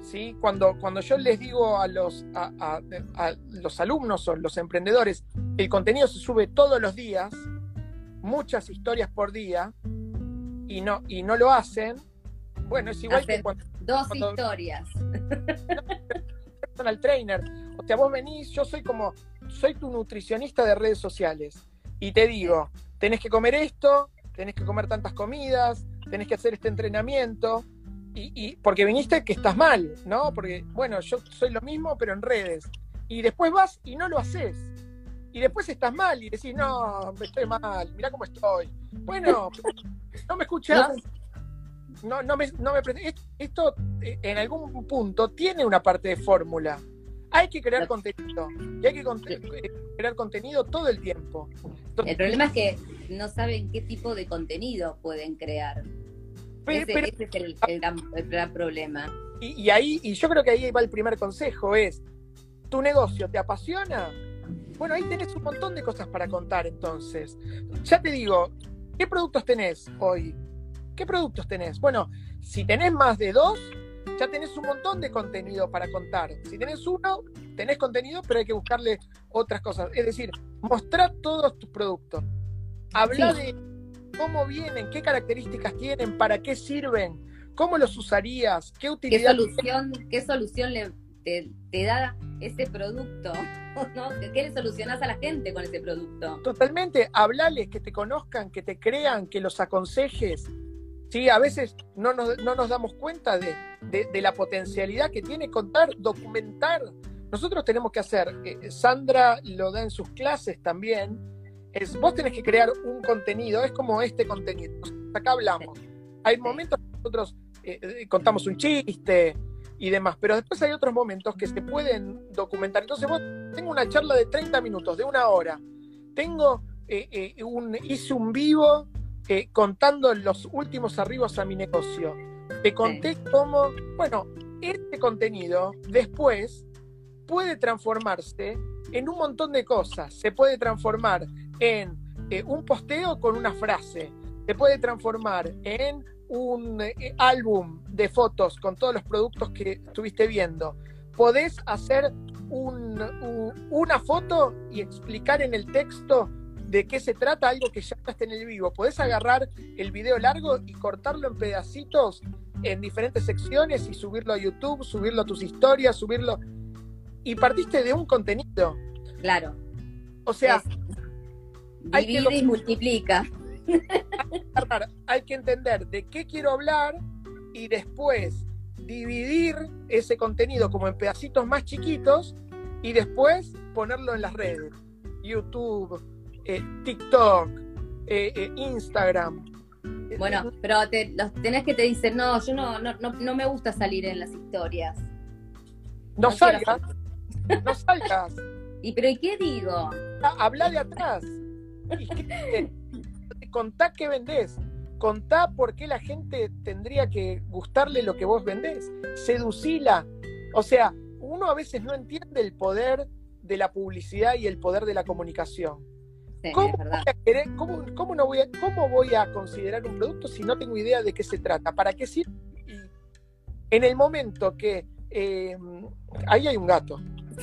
Speaker 2: ¿sí? Cuando, cuando yo les digo a los, a, los alumnos o los emprendedores, el contenido se sube todos los días, muchas historias por día, y no, y no lo hacen, bueno, es igual que cuando...
Speaker 1: Dos historias. <laughs>
Speaker 2: Personal trainer. O sea, vos venís, yo soy como, soy tu nutricionista de redes sociales. Y te digo, tenés que comer esto, tenés que comer tantas comidas, tenés que hacer este entrenamiento. Y, y, porque viniste que estás mal, ¿no? Porque, bueno, yo soy lo mismo, pero en redes. Y después vas y no lo haces. Y después estás mal y decís, no, estoy mal, mira cómo estoy. Bueno, no me escuchas, no, no, me, no me Esto eh, en algún punto tiene una parte de fórmula. Hay que crear contenido y hay que eh, crear contenido todo el tiempo.
Speaker 1: el problema es que no saben qué tipo de contenido pueden crear. ese, es el, gran, problema.
Speaker 2: Y, y, ahí, y yo creo que ahí va el primer consejo, es, ¿tu negocio te apasiona? Bueno, ahí tenés un montón de cosas para contar entonces. Ya te digo, ¿qué productos tenés hoy? ¿Qué productos tenés? Bueno, si tenés más de dos, ya tenés un montón de contenido para contar. Si tenés uno, tenés contenido, pero hay que buscarle otras cosas. Es decir, mostrar todos tus productos. Habla de cómo vienen, qué características tienen, para qué sirven, cómo los usarías, qué utilidad.
Speaker 1: ¿Qué solución, qué solución le, te, da ese producto? <laughs> ¿no? ¿Qué le solucionás a la gente con ese producto?
Speaker 2: Totalmente. Hablales, que te conozcan, que te crean, que los aconsejes Sí, a veces no nos, no nos damos cuenta de, de, la potencialidad que tiene contar, documentar. Nosotros tenemos que hacer, eh, Sandra lo da en sus clases también, es vos tenés que crear un contenido, es como este contenido. Acá hablamos. Hay momentos que nosotros eh, eh, contamos un chiste y demás, pero después hay otros momentos que se pueden documentar. Entonces vos tengo una charla de 30 minutos, de una hora. Tengo un, hice un vivo contando los últimos arribos a mi negocio. Te conté cómo, bueno, este contenido después puede transformarse en un montón de cosas. Se puede transformar en eh, un posteo con una frase. Se puede transformar en un eh, álbum de fotos con todos los productos que estuviste viendo. Podés hacer una foto y explicar en el texto de qué se trata algo que ya está en el vivo. Podés agarrar el video largo y cortarlo en pedacitos en diferentes secciones y subirlo a YouTube, subirlo a tus historias, subirlo. Y partiste de un contenido.
Speaker 1: Claro.
Speaker 2: O sea.
Speaker 1: hay que y multiplica.
Speaker 2: Hay que entender de qué quiero hablar y después dividir ese contenido como en pedacitos más chiquitos y después ponerlo en las redes. YouTube, eh, TikTok, eh, eh, Instagram.
Speaker 1: Bueno, pero los tenés que te dicen, no, yo no, no, no, me gusta salir en las historias.
Speaker 2: No, salgas, no salgas. <laughs>
Speaker 1: ¿Y pero y qué digo?
Speaker 2: Ah, habla de atrás. contá qué vendés. Contá por qué la gente tendría que gustarle lo que vos vendés. Seducila. O sea, uno a veces no entiende el poder de la publicidad y el poder de la comunicación. ¿Cómo, no voy a, ¿Cómo voy a considerar un producto si no tengo idea de qué se trata? ¿Para qué sirve? en el momento que em, ahí hay un gato,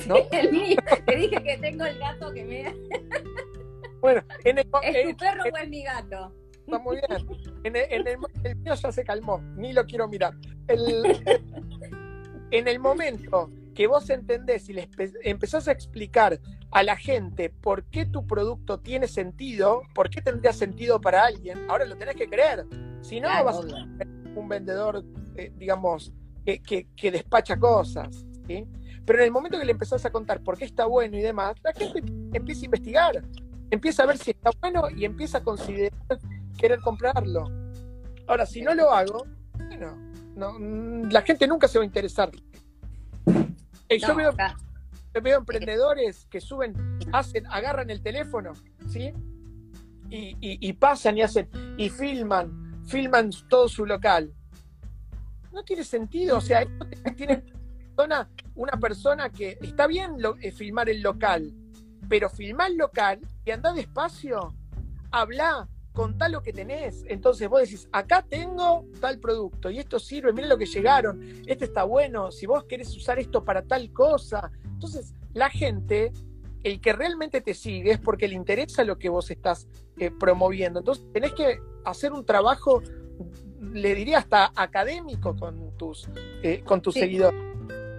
Speaker 2: ¿no? <laughs>
Speaker 1: el mío. Te dije que tengo el gato que me.
Speaker 2: bueno, en el,
Speaker 1: ¿Es tu perro o es mi gato?
Speaker 2: Está muy bien. En el, el, mío ya se calmó, ni lo quiero mirar. <laughs> en el momento que vos entendés y les empezás a explicar a la gente por qué tu producto tiene sentido, por qué tendría sentido para alguien, ahora lo tenés que creer. Si no, vas a ser un vendedor, eh, digamos, que, despacha cosas. Pero en el momento que le empezás a contar por qué está bueno y demás, la gente empieza a investigar, empieza a ver si está bueno y empieza a considerar querer comprarlo. Ahora, si no lo hago, bueno, No, la gente nunca se va a interesar. Eh, yo, veo, veo, emprendedores que suben, hacen, agarran el teléfono, ¿sí? Y, pasan y hacen, y filman, filman todo su local. No tiene sentido, o sea, tiene una, persona que está bien eh, filmar el local, pero filmar el local y anda despacio, habla, contá lo que tenés. Entonces vos decís, acá tengo tal producto y esto sirve, mira lo que llegaron, este está bueno, si vos querés usar esto para tal cosa. Entonces la gente, el que realmente te sigue es porque le interesa lo que vos estás eh, promoviendo. Entonces tenés que hacer un trabajo, le diría hasta académico con tus, eh, con tus seguidores.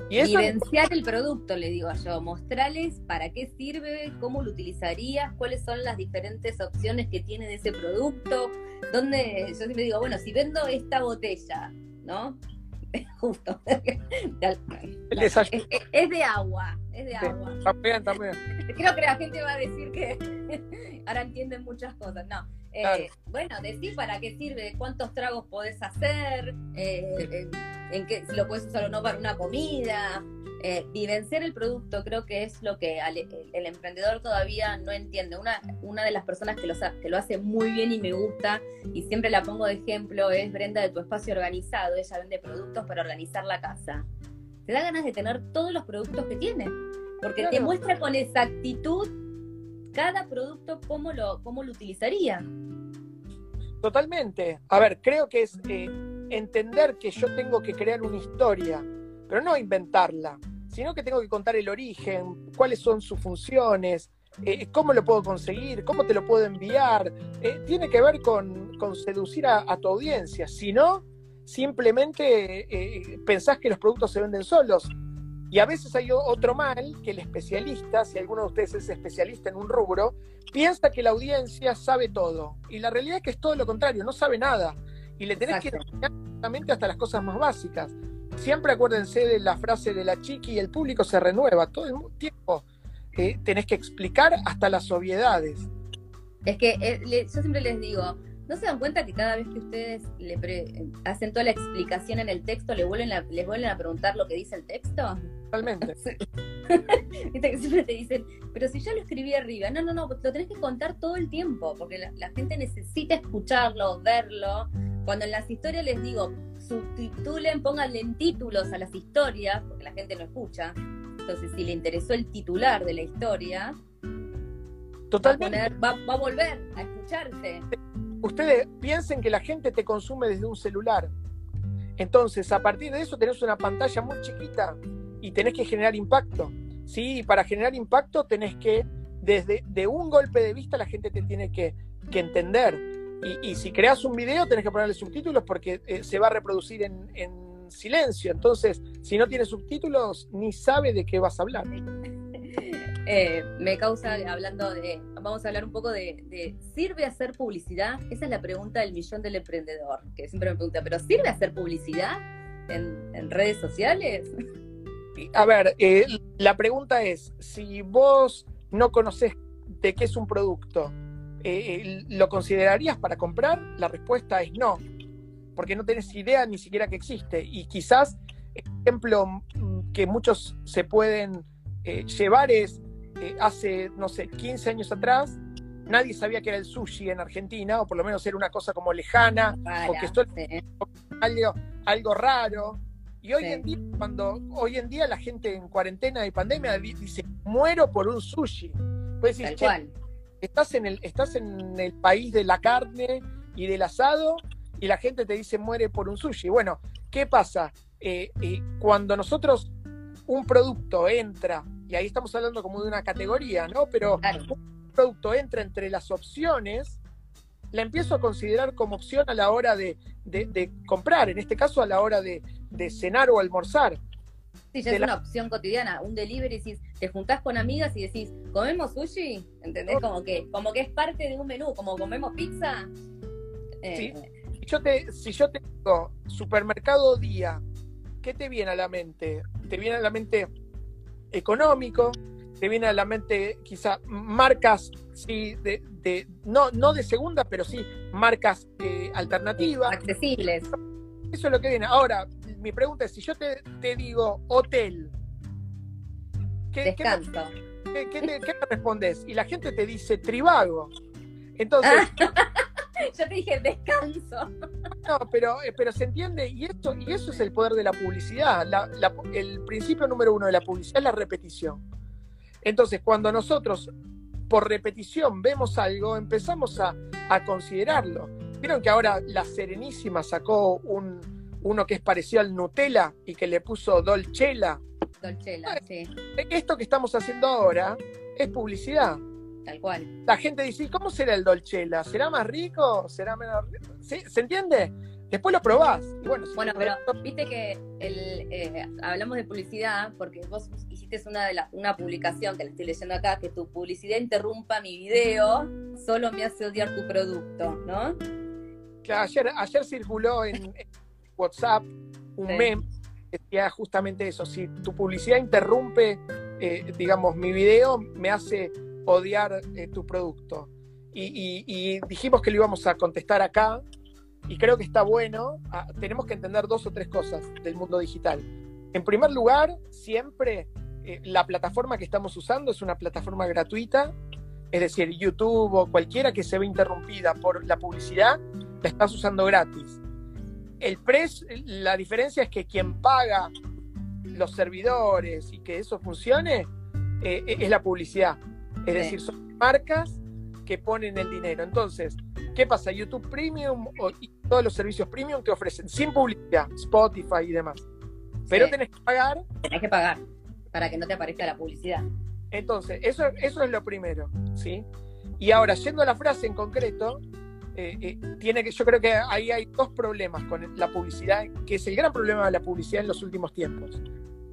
Speaker 1: ¿Y Evidenciar el producto, le digo yo, mostrarles para qué sirve, cómo lo utilizarías, cuáles son las diferentes opciones que tiene de ese producto, donde yo siempre digo, bueno, si vendo esta botella, ¿no? <laughs> Justo. <laughs> es, de agua, es de agua.
Speaker 2: también, también. <laughs>
Speaker 1: Creo que la gente va a decir que <laughs> ahora entienden muchas cosas, no. Eh, bueno, decir para qué sirve, cuántos tragos podés hacer, eh, en qué, si lo puedes usar o no para una comida. Eh, vivenciar el producto creo que es lo que el, emprendedor todavía no entiende. Una, una de las personas que lo, que lo hace muy bien y me gusta, y siempre la pongo de ejemplo, es Brenda de Tu Espacio Organizado. Ella vende productos para organizar la casa. Te da ganas de tener todos los productos que tiene, porque te muestra con exactitud cada producto cómo lo, cómo lo utilizaría.
Speaker 2: Totalmente. A ver, creo que es eh, entender que yo tengo que crear una historia, pero no inventarla, sino que tengo que contar el origen, cuáles son sus funciones, eh, cómo lo puedo conseguir, cómo te lo puedo enviar. Eh, tiene que ver con, seducir a, tu audiencia. Si no, simplemente pensás que los productos se venden solos. Y a veces hay otro mal que el especialista, si alguno de ustedes es especialista en un rubro, piensa que la audiencia sabe todo. Y la realidad es que es todo lo contrario, no sabe nada. Y le tenés que enseñar hasta las cosas más básicas. Siempre acuérdense de la frase de la chiqui, el público se renueva todo el tiempo. Eh, tenés que explicar hasta las obviedades.
Speaker 1: Es que eh, yo siempre les digo, ¿No se dan cuenta que cada vez que ustedes le hacen toda la explicación en el texto, le vuelven les vuelven a preguntar lo que dice el texto?
Speaker 2: Totalmente. <laughs> <laughs>
Speaker 1: Viste que siempre te dicen, pero si ya lo escribí arriba. No, no, no, lo tenés que contar todo el tiempo, porque la, gente necesita escucharlo, verlo. Cuando en las historias les digo, subtitulen, pónganle en títulos a las historias, porque la gente no escucha. Entonces, si le interesó el titular de la historia,
Speaker 2: Totalmente.
Speaker 1: Va, va, a volver a escucharte
Speaker 2: ustedes piensen que la gente te consume desde un celular. Entonces, a partir de eso tenés una pantalla muy chiquita y tenés que generar impacto. Sí, y para generar impacto tenés que, desde de un golpe de vista, la gente te tiene que, entender. Y, si creas un video, tenés que ponerle subtítulos porque eh, se va a reproducir en, en silencio. Entonces, si no tiene subtítulos, ni sabe de qué vas a hablar.
Speaker 1: Eh, me causa, hablando de, vamos a hablar un poco de, ¿sirve hacer publicidad? Esa es la pregunta del millón del emprendedor, que siempre me pregunta, ¿pero sirve hacer publicidad en, redes sociales?
Speaker 2: A ver, eh, la pregunta es, si vos no conoces de qué es un producto, eh, ¿lo considerarías para comprar? La respuesta es no, porque no tenés idea ni siquiera que existe. Y quizás, ejemplo que muchos se pueden llevar es eh, hace, no sé, 15 años atrás, nadie sabía que era el sushi en Argentina, o por lo menos era una cosa como lejana, o que esto algo, algo raro. Y hoy en día, cuando hoy en día la gente en cuarentena y pandemia dice, muero por un sushi. Pues estás en el, estás en el país de la carne y del asado, y la gente te dice muere por un sushi. Bueno, ¿qué pasa? Eh, eh, cuando nosotros un producto entra y ahí estamos hablando como de una categoría, ¿no? Pero un producto entra entre las opciones, la empiezo a considerar como opción a la hora de, comprar, en este caso a la hora de, cenar o almorzar.
Speaker 1: Sí, ya es una opción cotidiana, un delivery, decís, te juntás con amigas y decís, ¿comemos sushi? ¿Entendés? Como que, como que es parte de un menú, como comemos pizza.
Speaker 2: Sí. Eh, si yo te, si yo te digo supermercado día, ¿qué te viene a la mente? ¿Te viene a la mente económico, te viene a la mente quizá marcas, sí, de, no, no de segunda, pero sí marcas eh, alternativas.
Speaker 1: Accesibles.
Speaker 2: eso es lo que viene. Ahora, mi pregunta es, si yo te, te digo hotel,
Speaker 1: ¿qué, Descanso.
Speaker 2: ¿qué, qué, me respondes? Y la gente te dice tribago. Entonces... <laughs>
Speaker 1: Yo te dije descanso.
Speaker 2: No, pero, eh, pero se entiende, y, esto, y eso es el poder de la publicidad. el principio número uno de la publicidad es la repetición. Entonces, cuando nosotros por repetición vemos algo, empezamos a, considerarlo. Vieron que ahora la Serenísima sacó un, uno que es parecido al Nutella y que le puso Dolcella.
Speaker 1: Dolcella, sí.
Speaker 2: Esto que estamos haciendo ahora es publicidad.
Speaker 1: Tal cual.
Speaker 2: La gente dice, ¿cómo será el Dolcella? ¿Será más rico? ¿Será menos rico? ¿Se entiende? Después lo probás.
Speaker 1: bueno, pero viste que el, eh, hablamos de publicidad porque vos hiciste una, de una publicación que le estoy leyendo acá, que tu publicidad interrumpa mi video, solo me hace odiar tu producto, ¿no?
Speaker 2: Ayer, ayer circuló en, <laughs> WhatsApp un meme que decía justamente eso. Si tu publicidad interrumpe, eh, digamos, mi video, me hace odiar eh, tu producto. y dijimos que lo íbamos a contestar acá y creo que está bueno, ah, tenemos que entender dos o tres cosas del mundo digital. En primer lugar, siempre eh, la plataforma que estamos usando es una plataforma gratuita, es decir, YouTube o cualquiera que se ve interrumpida por la publicidad, la estás usando gratis. El precio, la diferencia es que quien paga los servidores y que eso funcione eh, es la publicidad. Es decir, son marcas que ponen el dinero. Entonces, ¿Qué pasa? YouTube Premium y todos los servicios premium te ofrecen sin publicidad, Spotify y demás. Pero tenés que pagar.
Speaker 1: Tenés que pagar para que no te aparezca la publicidad.
Speaker 2: Entonces, eso, eso es lo primero, ¿sí? Y ahora, yendo a la frase en concreto, eh, eh, tiene que, yo creo que ahí hay dos problemas con la publicidad, que es el gran problema de la publicidad en los últimos tiempos.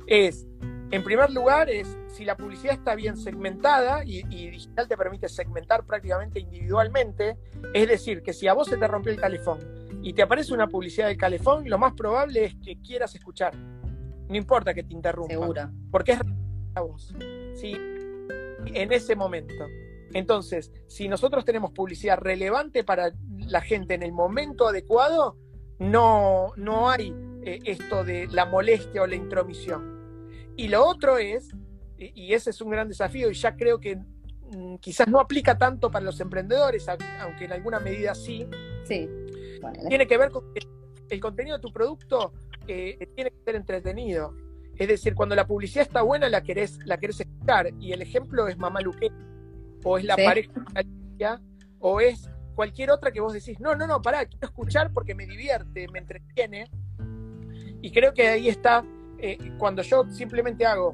Speaker 2: Es en primer lugar, es si la publicidad está bien segmentada y, digital te permite segmentar prácticamente individualmente, es decir, que si a vos se te rompió el calefón y te aparece una publicidad del calefón, lo más probable es que quieras escuchar. No importa que te interrumpa. Porque es a vos. ¿sí? En ese momento. Entonces, si nosotros tenemos publicidad relevante para la gente en el momento adecuado, no, no hay eh, esto de la molestia o la intromisión. Y lo otro es, y ese es un gran desafío, y ya creo que mm, quizás no aplica tanto para los emprendedores, aunque en alguna medida sí.
Speaker 1: Sí.
Speaker 2: Tiene que ver con que el contenido de tu producto eh, tiene que ser entretenido. Es decir, cuando la publicidad está buena, la querés, la querés escuchar. Y el ejemplo es Mamá Luque, o es la pareja, o es cualquier otra que vos decís, no, no, no, pará, quiero escuchar porque me divierte, me entretiene. Y creo que ahí está eh, cuando yo simplemente hago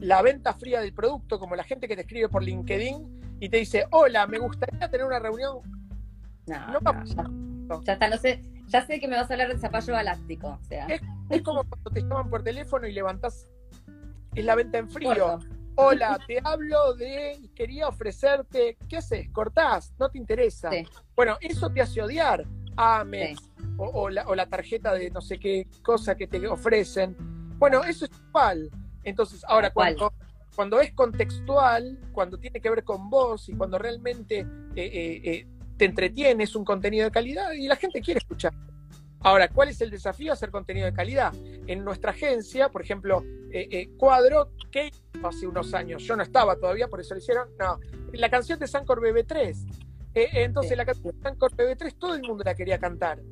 Speaker 2: la venta fría del producto, como la gente que te escribe por LinkedIn y te dice, hola, me gustaría tener una reunión.
Speaker 1: No, no, ya, está, no sé, ya sé que me vas a hablar del zapallo galáctico. O sea.
Speaker 2: es, como cuando te llaman por teléfono y levantás, es la venta en frío. Hola, te hablo de, quería ofrecerte, ¿qué haces? ¿Cortás? ¿No te interesa? Bueno, eso te hace odiar. Ames, o, la, tarjeta de no sé qué cosa que te ofrecen. Bueno, eso es igual. Entonces, ahora, cuando, cuando es contextual, cuando tiene que ver con vos y cuando realmente eh, eh, eh, te entretiene, es un contenido de calidad y la gente quiere escuchar. Ahora, ¿cuál es el desafío? Hacer contenido de calidad. En nuestra agencia, por ejemplo, Cuadro, que hace unos años, yo no estaba todavía, por eso lo hicieron, no, la canción de Sancor BB3. entonces, la canción de Sancor BB3 todo el mundo la quería cantar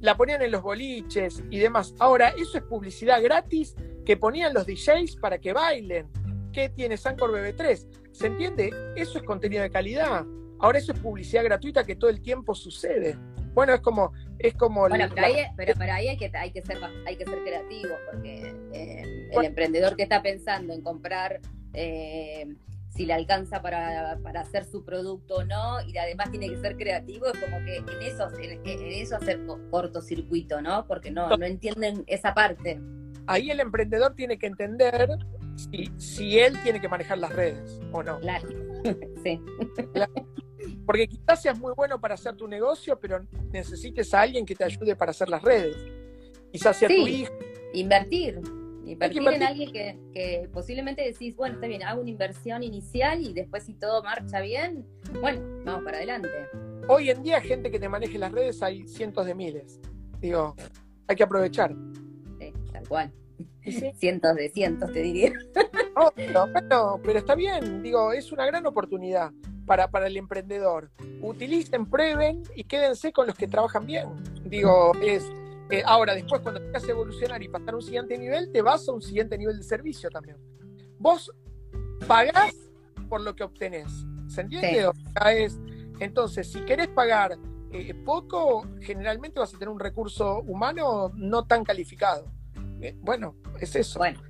Speaker 2: la ponían en los boliches y demás. Ahora, eso es publicidad gratis que ponían los DJs para que bailen. ¿Qué tiene Sancor BB3? ¿Se entiende? Eso es contenido de calidad. Ahora eso es publicidad gratuita que todo el tiempo sucede. Bueno, es como... Es como
Speaker 1: bueno, pero, ahí, pero, ahí, hay que, hay que, ser, hay que ser creativo, porque eh, el emprendedor que está pensando en comprar eh, si le alcanza para, hacer su producto o no, y además tiene que ser creativo, es como que en eso, en, eso hacer cortocircuito, ¿no? Porque no, no entienden esa parte.
Speaker 2: Ahí el emprendedor tiene que entender si, si él tiene que manejar las redes o no.
Speaker 1: Claro, <laughs> sí.
Speaker 2: Porque quizás seas muy bueno para hacer tu negocio, pero necesites a alguien que te ayude para hacer las redes. Quizás sea tu hijo.
Speaker 1: Invertir. Invertir, en alguien que, posiblemente decís, bueno, está bien, hago una inversión inicial y después si todo marcha bien, bueno, vamos para adelante.
Speaker 2: Hoy en día, gente que te maneje las redes hay cientos de miles. Digo, hay que aprovechar.
Speaker 1: Sí, tal cual. <laughs> Cientos de cientos, te diría.
Speaker 2: No, pero está bien, digo, es una gran oportunidad para, para el emprendedor. Utilicen, prueben y quédense con los que trabajan bien. Digo, es eh, ahora, después, cuando te a evolucionar y pasar a un siguiente nivel, te vas a un siguiente nivel de servicio también. Vos pagás por lo que obtenés. ¿Se entiende? es, entonces, si querés pagar eh, poco, generalmente vas a tener un recurso humano no tan calificado. Eh, bueno, es eso.
Speaker 1: Bueno.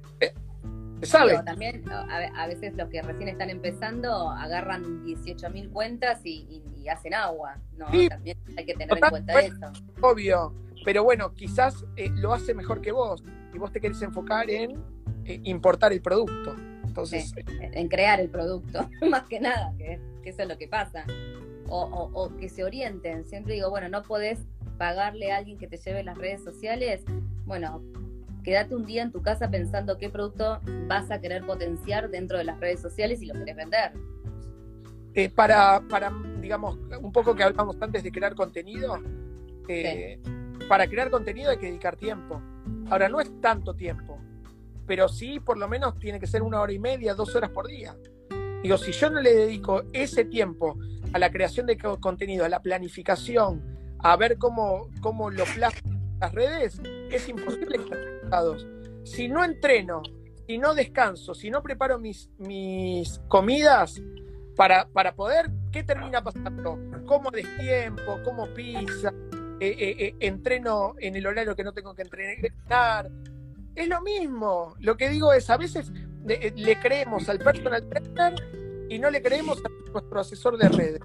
Speaker 2: sabe.
Speaker 1: también a, veces los que recién están empezando agarran 18.000 cuentas y, hacen agua. ¿no? también hay que tener en cuenta eso.
Speaker 2: Obvio pero bueno, quizás eh, lo hace mejor que vos y vos te querés enfocar en eh, importar el producto. Entonces,
Speaker 1: en crear el producto, <laughs> más que nada, que, eso es lo que pasa. O, que se orienten. Siempre digo, bueno, no podés pagarle a alguien que te lleve las redes sociales. Bueno, quédate un día en tu casa pensando qué producto vas a querer potenciar dentro de las redes sociales y lo querés vender.
Speaker 2: Eh, para, para, digamos, un poco que hablamos antes de crear contenido, eh, para crear contenido hay que dedicar tiempo. Ahora, no es tanto tiempo, pero sí por lo menos tiene que ser una hora y media, dos horas por día. Digo, si yo no le dedico ese tiempo a la creación de contenido, a la planificación, a ver cómo, cómo lo plasmo en las redes, es imposible que resultados. Si no entreno, si no descanso, si no preparo mis, mis comidas para, para poder, ¿qué termina pasando? Como destiempo, como pizza, eh, eh, eh, entreno en el horario que no tengo que entrenar. Es lo mismo. Lo que digo es, a veces le, creemos al personal trainer y no le creemos a nuestro asesor de redes.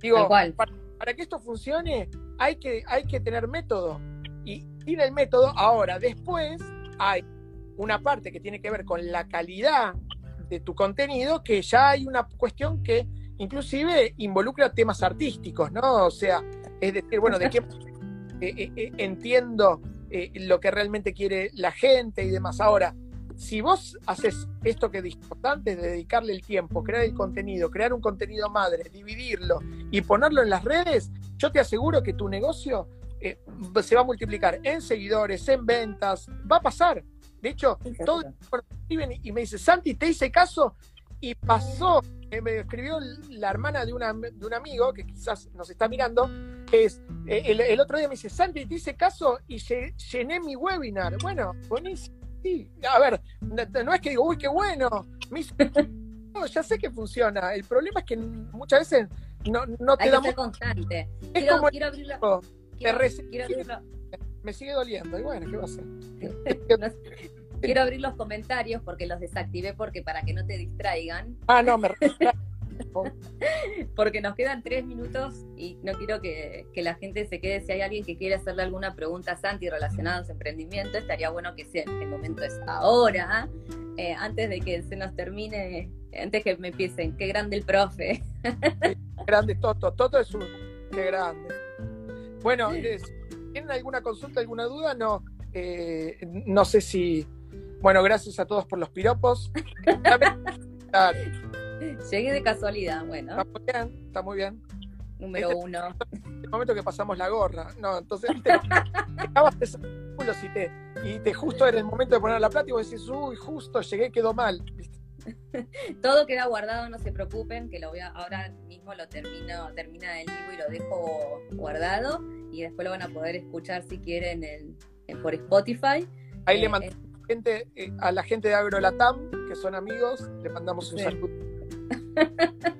Speaker 2: Digo, para, que esto funcione hay que, hay que tener método. Y tiene el método. Ahora, después hay una parte que tiene que ver con la calidad de tu contenido, que ya hay una cuestión que inclusive involucra temas artísticos, ¿no? O sea, es decir, bueno, de qué eh, eh, eh, entiendo lo que realmente quiere la gente y demás. Ahora, si vos haces esto que dije antes de dedicarle el tiempo, crear el contenido, crear un contenido madre, dividirlo y ponerlo en las redes, yo te aseguro que tu negocio se va a multiplicar en seguidores, en ventas, va a pasar. De hecho, todos escriben y me dice, Santi, te hice caso y pasó me escribió la hermana de, de un amigo que quizás nos está mirando, es eh, el, otro día me dice, Santi, te hice caso y llené mi webinar. Bueno, buenísimo. Sí. A ver, no, es que digo, uy, qué bueno. ya sé que funciona. El problema es que muchas veces no, no te
Speaker 1: da. constante. Es como quiero abrirlo.
Speaker 2: Me sigue doliendo. Y bueno, ¿qué va a hacer? <laughs>
Speaker 1: Quiero abrir los comentarios porque los desactivé porque para que no te distraigan.
Speaker 2: Ah, no, me <laughs> <laughs>
Speaker 1: porque nos quedan tres minutos y no quiero que, la gente se quede. Si hay alguien que quiere hacerle alguna pregunta a Santi relacionada a su emprendimiento, estaría bueno que sea, el momento es ahora, eh, antes de que se nos termine, antes que me empiecen. Qué grande el profe. <laughs>
Speaker 2: Qué grande Toto. Toto es un. Qué grande. Bueno, ¿tienen alguna consulta, alguna duda? No. Eh, no sé si bueno, gracias a todos por los piropos. <laughs> <laughs>
Speaker 1: Llegué de casualidad, bueno.
Speaker 2: Está muy bien, está muy bien.
Speaker 1: Número este uno.
Speaker 2: El momento que pasamos la gorra. No, entonces, viste, acabas de y te, y te justo era el momento de poner la plata y vos decís, uy, justo llegué, quedó mal. <laughs>
Speaker 1: Todo queda guardado, no se preocupen, que lo voy a, ahora mismo lo termino, termina el vivo y lo dejo guardado y después lo van a poder escuchar si quieren en, por Spotify.
Speaker 2: Ahí le eh, mandé gente, eh, a la gente de AgroLatam, que son amigos, le mandamos un saludo. <laughs>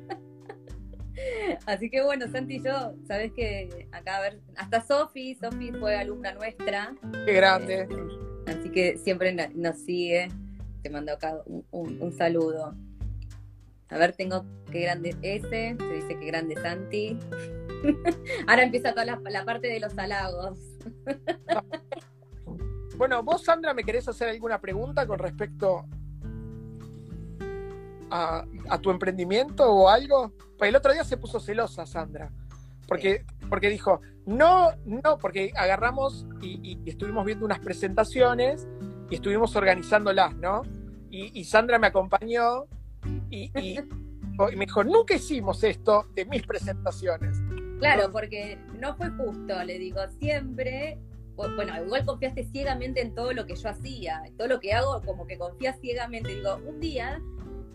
Speaker 1: Así que bueno, Santi y yo, sabes que acá a ver, hasta Sofi, Sofi fue alumna nuestra.
Speaker 2: Qué grande.
Speaker 1: Eh, así que siempre nos sigue. Te mando acá un, saludo. A ver, tengo qué grande ese, se dice que grande Santi. <laughs> Ahora empieza toda la, la parte de los halagos. <laughs>
Speaker 2: Bueno, vos, Sandra, ¿me querés hacer alguna pregunta con respecto a, tu emprendimiento o algo? Pues el otro día se puso celosa, Sandra, porque, porque dijo, no, no, porque agarramos y, estuvimos viendo unas presentaciones y estuvimos organizándolas, ¿no? Y, Sandra me acompañó y, y, me dijo, nunca hicimos esto de mis presentaciones.
Speaker 1: Claro, porque no fue justo, le digo, siempre bueno, igual confiaste ciegamente en todo lo que yo hacía, todo lo que hago, como que confías ciegamente. Digo, un día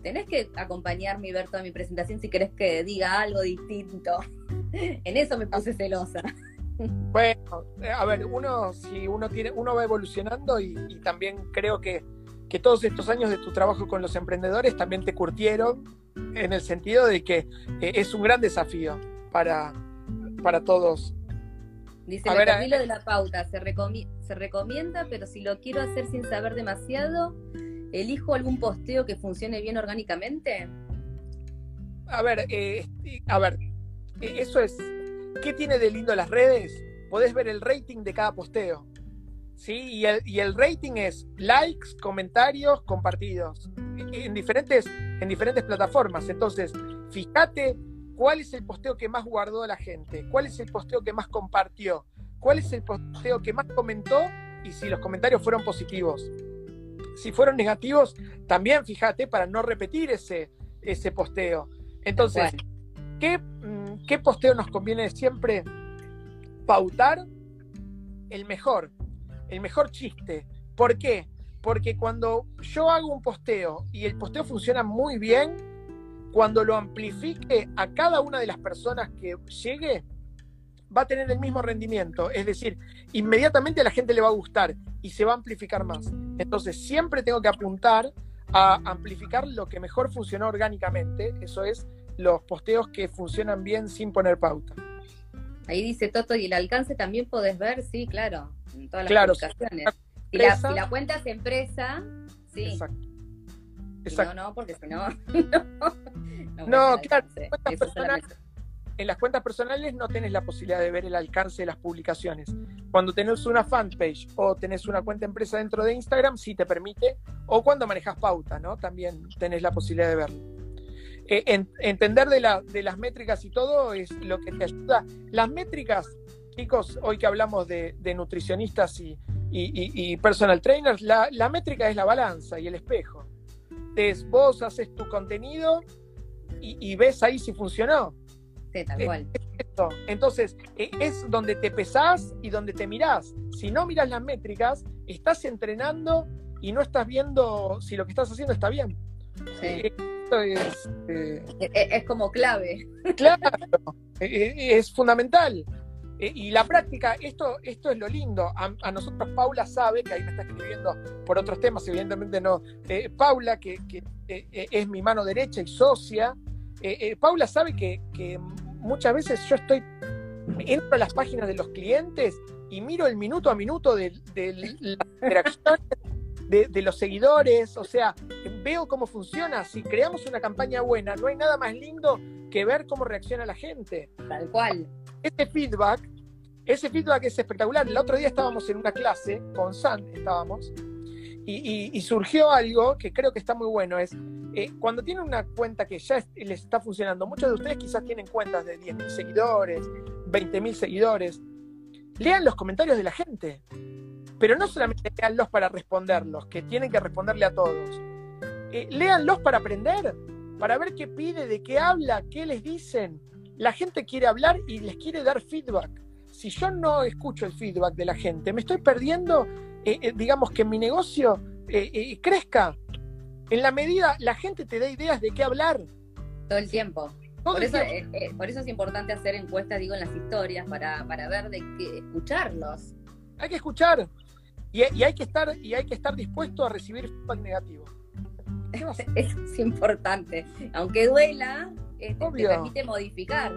Speaker 1: tenés que acompañarme y ver toda mi presentación si querés que diga algo distinto. <laughs> en eso me puse celosa.
Speaker 2: Bueno, eh, a ver, uno, si uno tiene, uno va evolucionando y, también creo que, que, todos estos años de tu trabajo con los emprendedores también te curtieron en el sentido de que eh, es un gran desafío para, para todos.
Speaker 1: Dice, a ver, de la pauta se, se recomienda, pero si lo quiero hacer sin saber demasiado, ¿elijo algún posteo que funcione bien orgánicamente?
Speaker 2: A ver, eh, a ver, eso es ¿Qué tiene de lindo las redes? Podés ver el rating de cada posteo. ¿sí? Y el, y el rating es likes, comentarios, compartidos. En diferentes, en diferentes plataformas. Entonces, fíjate cuál es el posteo que más guardó la gente, cuál es el posteo que más compartió, cuál es el posteo que más comentó y si los comentarios fueron positivos. Si fueron negativos, también fíjate para no repetir ese, ese posteo. Entonces, ¿qué, ¿qué posteo nos conviene siempre pautar? El mejor, el mejor chiste. ¿Por qué? Porque cuando yo hago un posteo y el posteo funciona muy bien, cuando lo amplifique a cada una de las personas que llegue, va a tener el mismo rendimiento. Es decir, inmediatamente a la gente le va a gustar y se va a amplificar más. Entonces, siempre tengo que apuntar a amplificar lo que mejor funcionó orgánicamente. Eso es los posteos que funcionan bien sin poner pauta.
Speaker 1: Ahí dice Toto, y el alcance también podés ver, sí, claro, en todas las publicaciones. Si la, cuenta es empresa, sí. Exacto. Exacto. no, no, porque si no.
Speaker 2: no, no claro. En las cuentas personales no tenés la posibilidad de ver el alcance de las publicaciones. Cuando tenés una fanpage o tenés una cuenta empresa dentro de Instagram, sí te permite. O cuando manejas pauta, ¿no? También tenés la posibilidad de verlo. Eh, entender de, las métricas y todo es lo que te ayuda. Las métricas, chicos, hoy que hablamos de, nutricionistas y, personal trainers, la, métrica es la balanza y el espejo. Es vos haces tu contenido y, ves ahí si funcionó.
Speaker 1: Sí, tal cual.
Speaker 2: Entonces, e, es donde te pesás y donde te mirás. Si no miras las métricas, estás entrenando y no estás viendo si lo que estás haciendo está bien.
Speaker 1: Sí. Eh, es, eh, e, e, es, como clave.
Speaker 2: Claro, es fundamental. Y la práctica, esto, esto es lo lindo. A, nosotros Paula sabe, que ahí me está escribiendo por otros temas, evidentemente no. Eh, Paula, que, eh, es mi mano derecha y socia, Paula sabe que, muchas veces yo estoy, entro a las páginas de los clientes y miro el minuto a minuto de, de las interacciones de, los seguidores, o sea, veo cómo funciona. Si creamos una campaña buena, no hay nada más lindo que ver cómo reacciona la gente.
Speaker 1: Tal cual.
Speaker 2: Ese feedback, ese feedback es espectacular. El otro día estábamos en una clase, con San estábamos, y, surgió algo que creo que está muy bueno, es eh, cuando tienen una cuenta que ya les está funcionando, muchos de ustedes quizás tienen cuentas de 10.000 seguidores, 20.000 seguidores, lean los comentarios de la gente. Pero no solamente léanlos para responderlos, que tienen que responderle a todos. Eh, léanlos para aprender, para ver qué pide, de qué habla, qué les dicen. La gente quiere hablar y les quiere dar feedback. Si yo no escucho el feedback de la gente, me estoy perdiendo, eh, eh, digamos, que mi negocio crezca. En la medida, la gente te da ideas de qué hablar.
Speaker 1: Todo el tiempo. por, eso, por eso es importante hacer encuestas, digo, en las historias, para, para ver de qué escucharlos.
Speaker 2: Hay que escuchar. Y, hay que estar, y hay que estar dispuesto a recibir feedback negativo. <laughs>
Speaker 1: Es importante. Aunque duela, este, te permite modificar.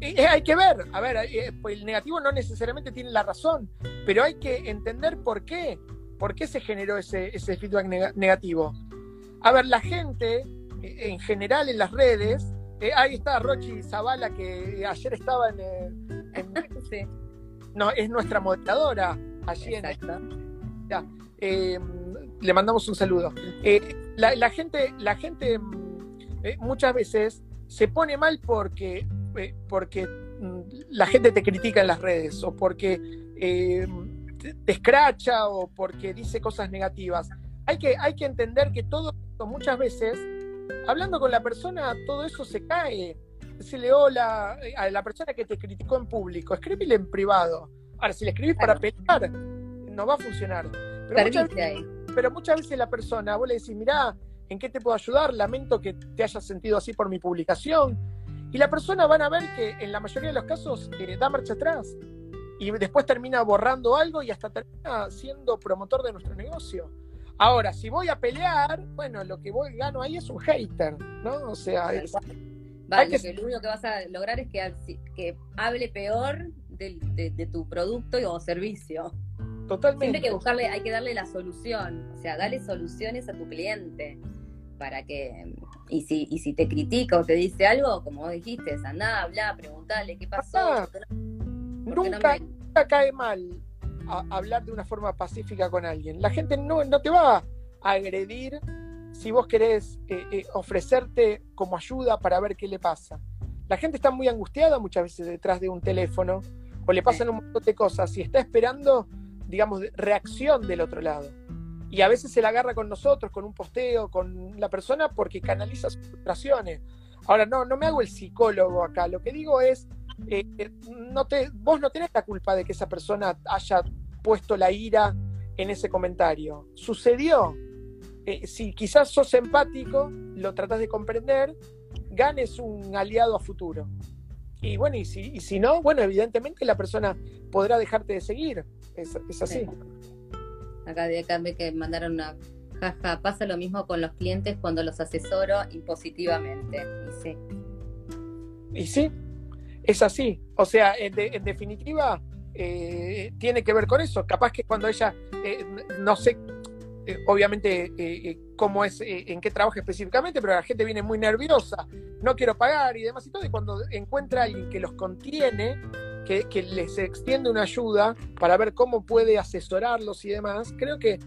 Speaker 2: Hay que ver, a ver, eh, pues el negativo no necesariamente tiene la razón, pero hay que entender por qué, por qué se generó ese, ese feedback negativo. A ver, la gente, eh, en general en las redes, eh, ahí está Rochi Zavala, que ayer estaba en... <laughs> sí. No, es nuestra moderadora allí en ya, eh, le mandamos un saludo. Eh, la, gente, la gente eh, muchas veces se pone mal porque, porque mm, la gente te critica en las redes o porque te, escracha o porque dice cosas negativas. Hay que, hay que entender que todo esto muchas veces, hablando con la persona, todo eso se cae. Decirle hola a la persona que te criticó en público, escríbele en privado Ahora, si le escribís para pelear, no va a funcionar. Pero muchas, veces, pero muchas, veces, la persona, vos le decís, mirá, ¿en qué te puedo ayudar? Lamento que te hayas sentido así por mi publicación. Y la persona van a ver que en la mayoría de los casos eh, da marcha atrás. Y después termina borrando algo y hasta termina siendo promotor de nuestro negocio. Ahora, si voy a pelear, bueno, lo que voy gano ahí es un hater, ¿no? O sea,
Speaker 1: Vale, lo, único que vas a lograr es que, que hable peor de, tu producto o servicio.
Speaker 2: Totalmente.
Speaker 1: Siempre que buscarle, hay que darle la solución, o sea, dale soluciones a tu cliente para que, y si, y si te critica o te dice algo, como vos dijiste, andá, habla, preguntale qué pasó.
Speaker 2: nunca, cae mal hablar de una forma pacífica con alguien. La gente no, no te va a agredir si vos querés eh, eh, ofrecerte como ayuda para ver qué le pasa. La gente está muy angustiada muchas veces detrás de un teléfono o le pasan un montón de cosas y está esperando, digamos, reacción del otro lado. Y a veces se la agarra con nosotros, con un posteo, con la persona porque canaliza sus frustraciones. Ahora, no, no me hago el psicólogo acá. Lo que digo es, eh, no te, vos no tenés la culpa de que esa persona haya puesto la ira en ese comentario. Sucedió, eh, si quizás sos empático, lo tratás de comprender, ganes un aliado a futuro. Y bueno, y si, si no, bueno, evidentemente la persona podrá dejarte de seguir. Es, así.
Speaker 1: Acá de acá que mandaron una jaja. Pasa lo mismo con los clientes cuando los asesoro impositivamente. Y sí.
Speaker 2: Y sí, es así. O sea, en, definitiva, eh, tiene que ver con eso. Capaz que cuando ella, eh, no sé eh, obviamente eh, eh, cómo es, en qué trabaja específicamente, pero la gente viene muy nerviosa, no quiero pagar y demás y todo, y cuando encuentra a alguien que los contiene, que, les extiende una ayuda para ver cómo puede asesorarlos y demás, creo que,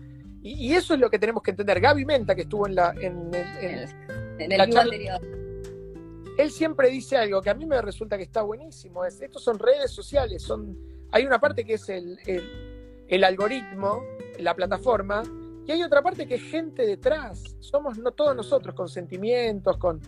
Speaker 2: y, eso es lo que tenemos que entender. Gaby Menta, que estuvo en la en,
Speaker 1: el anterior.
Speaker 2: Él siempre dice algo que a mí me resulta que está buenísimo, es, estos son redes sociales, son, hay una parte que es el, el algoritmo, la plataforma, y hay otra parte que es gente detrás. Somos no todos nosotros con sentimientos, con,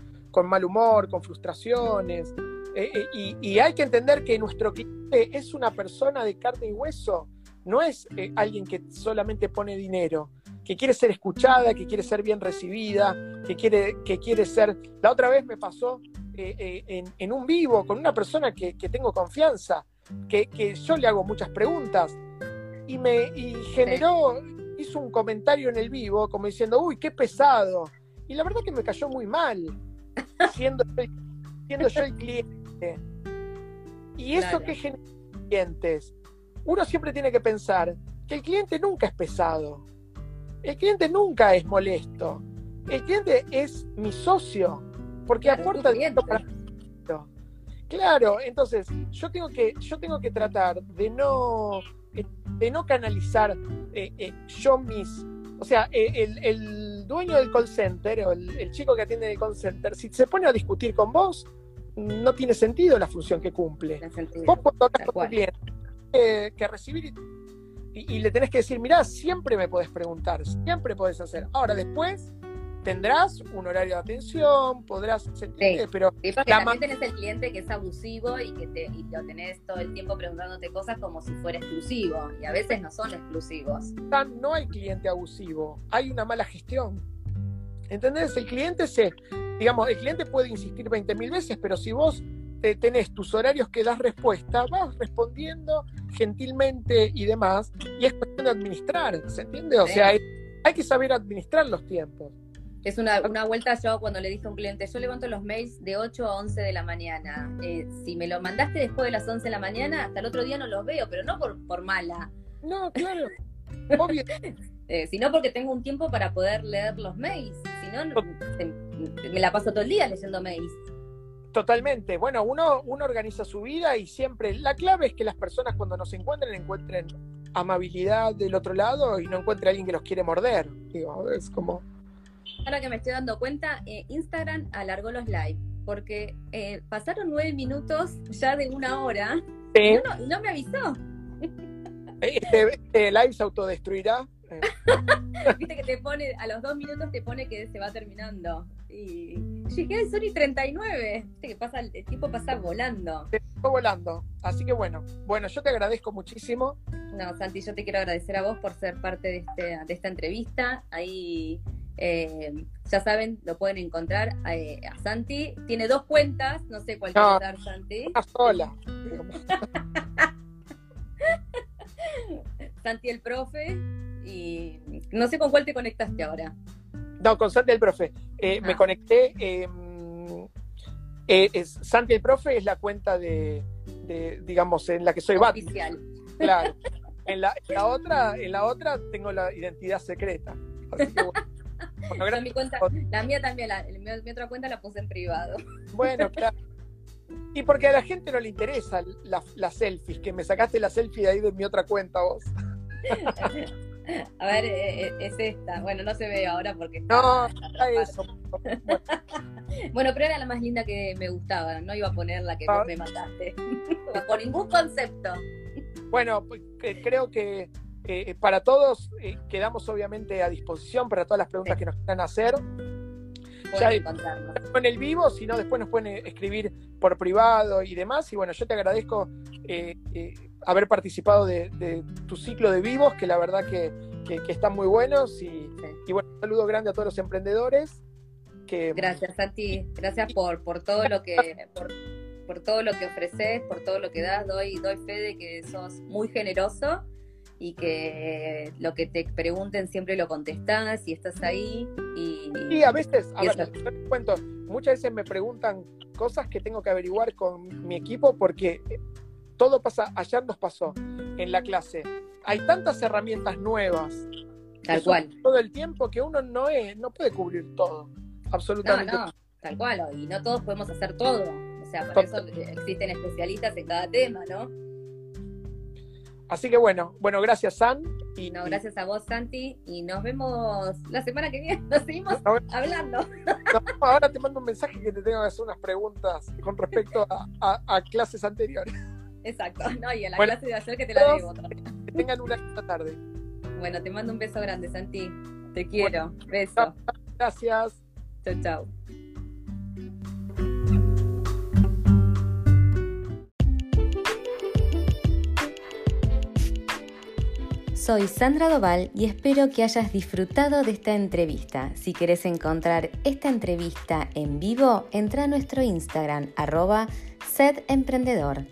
Speaker 2: mal humor, con frustraciones. Eh, eh, y, hay que entender que nuestro cliente es una persona de carne y hueso, no es eh, alguien que solamente pone dinero, que quiere ser escuchada, que quiere ser bien recibida, que quiere, que quiere ser... La otra vez me pasó en, un vivo con una persona que, tengo confianza, que, yo le hago muchas preguntas y me generó hizo un comentario en el vivo como diciendo, uy, qué pesado. Y la verdad que me cayó muy mal, siendo, siendo yo el cliente. Y eso que genera clientes. Uno siempre tiene que pensar que el cliente nunca es pesado. El cliente nunca es molesto. El cliente es mi socio, porque aporta dinero para Claro, entonces yo tengo que, yo tengo que tratar de no de no canalizar eh, eh, yo mis... O sea, eh, el, dueño del call center o el, chico que atiende el call center, si se pone a discutir con vos, no tiene sentido la función que cumple. Vos cuando hablas con un cliente, que recibir y, le tenés que decir, mirá, siempre me podés preguntar, siempre podés hacer. Ahora, después tendrás un horario de atención, podrás sentirte, pero
Speaker 1: sí, también tenés el cliente que es abusivo y que te, y lo tenés todo el tiempo preguntándote cosas como si fuera exclusivo y a veces no son exclusivos.
Speaker 2: No hay cliente abusivo, hay una mala gestión. ¿Entendés? El cliente se, digamos, el cliente puede insistir 20.000 veces, pero si vos tenés tus horarios que das respuesta, vas respondiendo gentilmente y demás, y es cuestión de administrar, ¿se entiende? O sea, hay que saber administrar los tiempos.
Speaker 1: Es una, una, vuelta yo cuando le dije a un cliente, yo levanto los mails de 8 a 11 de la mañana. Eh, si me lo mandaste después de las 11 de la mañana, hasta el otro día no los veo, pero no por, por mala.
Speaker 2: No, claro. Obvio. <laughs>
Speaker 1: eh, sino porque tengo un tiempo para poder leer los mails. Si no, me la paso todo el día leyendo mails.
Speaker 2: Totalmente. Bueno, uno, uno organiza su vida y siempre la clave es que las personas cuando nos encuentren encuentren amabilidad del otro lado y no encuentren a alguien que los quiere morder. Digo, es como
Speaker 1: Ahora que me estoy dando cuenta, eh, Instagram alargó los live, porque eh, pasaron nueve minutos ya de una hora y no, me avisó.
Speaker 2: Este, este, live se autodestruirá <laughs>
Speaker 1: Viste que te pone, a los dos minutos te pone que se va terminando. Y llegué al Sony 39. Viste que pasa, el tiempo pasa volando.
Speaker 2: te fue volando. Así que bueno, bueno, yo te agradezco muchísimo.
Speaker 1: No, Santi, yo te quiero agradecer a vos por ser parte de, este, de esta entrevista. Ahí, eh, ya saben, lo pueden encontrar eh, a Santi. Tiene dos cuentas, no sé cuál
Speaker 2: No.
Speaker 1: quiere dar, Santi.
Speaker 2: Una sola. <laughs>
Speaker 1: Santi el profe. Y no sé con cuál te conectaste ahora.
Speaker 2: No, con Santi el Profe. Eh, Me
Speaker 1: Ah.
Speaker 2: conecté. eh, eh, es, Santi el Profe es la cuenta de, de, digamos, en la que soy Batman.
Speaker 1: Oficial.
Speaker 2: Claro. <laughs> En la, en la otra, en la otra tengo la identidad secreta. Así que bueno. <laughs> Bueno,
Speaker 1: Yo
Speaker 2: gracias.
Speaker 1: mi cuenta, la mía también, la, mi, mi otra cuenta la puse en privado.
Speaker 2: Bueno, <laughs> claro. Y porque a la gente no le interesa la- las selfies, que me sacaste la selfie de ahí de mi otra cuenta vos. <laughs>
Speaker 1: A ver, eh, eh, es esta. Bueno, no se ve ahora porque está,
Speaker 2: No,
Speaker 1: está
Speaker 2: eso. <laughs>
Speaker 1: Bueno, pero era la más linda que me gustaba. No iba a poner la que
Speaker 2: Ah.
Speaker 1: vos me mandaste. <laughs> Bajo ningún concepto.
Speaker 2: Bueno, pues, que- creo que eh, para todos eh, quedamos obviamente a disposición para todas las preguntas
Speaker 1: Sí.
Speaker 2: que nos quieran hacer.
Speaker 1: Pueden encontrarnos.
Speaker 2: No en el vivo, sino después nos pueden eh, escribir por privado y demás. Y bueno, yo te agradezco eh, eh, haber participado de, de tu ciclo de vivos, que la verdad que, que- que están muy buenos. Y, y bueno, un saludo grande a todos los emprendedores. Que,
Speaker 1: Gracias, Santi. Gracias por, por todo lo que por, por todo lo que ofreces, por todo lo que das. Doy, doy fe de que sos muy generoso y que lo que te pregunten siempre lo contestás y estás ahí. Y,
Speaker 2: Y a veces, a
Speaker 1: Y
Speaker 2: ver, yo les cuento, muchas veces me preguntan cosas que tengo que averiguar con mi equipo porque todo pasa, ayer nos pasó en la clase. Hay tantas herramientas nuevas
Speaker 1: tal cual.
Speaker 2: todo el tiempo que uno no es, no puede cubrir todo, absolutamente.
Speaker 1: no, tal cual. Y no todos podemos hacer todo. O sea, por eso existen especialistas en cada tema, ¿no?
Speaker 2: Así que bueno, bueno, gracias San. Y,
Speaker 1: No, gracias a vos, Santi. Y nos vemos la semana que viene. <laughs> Nos seguimos hablando.
Speaker 2: No, ahora te mando un mensaje que te tengo que hacer unas preguntas con respecto a, a- a clases anteriores.
Speaker 1: Exacto. <laughs> No, y a la
Speaker 2: Bueno,
Speaker 1: clase de ayer que te la debo.
Speaker 2: Que tengan una linda tarde.
Speaker 1: Bueno, te mando un beso grande, Santi. Te quiero. Beso.
Speaker 2: Gracias.
Speaker 1: Chau, chau. Soy Sandra Doval y espero que hayas disfrutado de esta entrevista. Si querés encontrar esta entrevista en vivo, entra a nuestro Instagram, arroba sedemprendedor.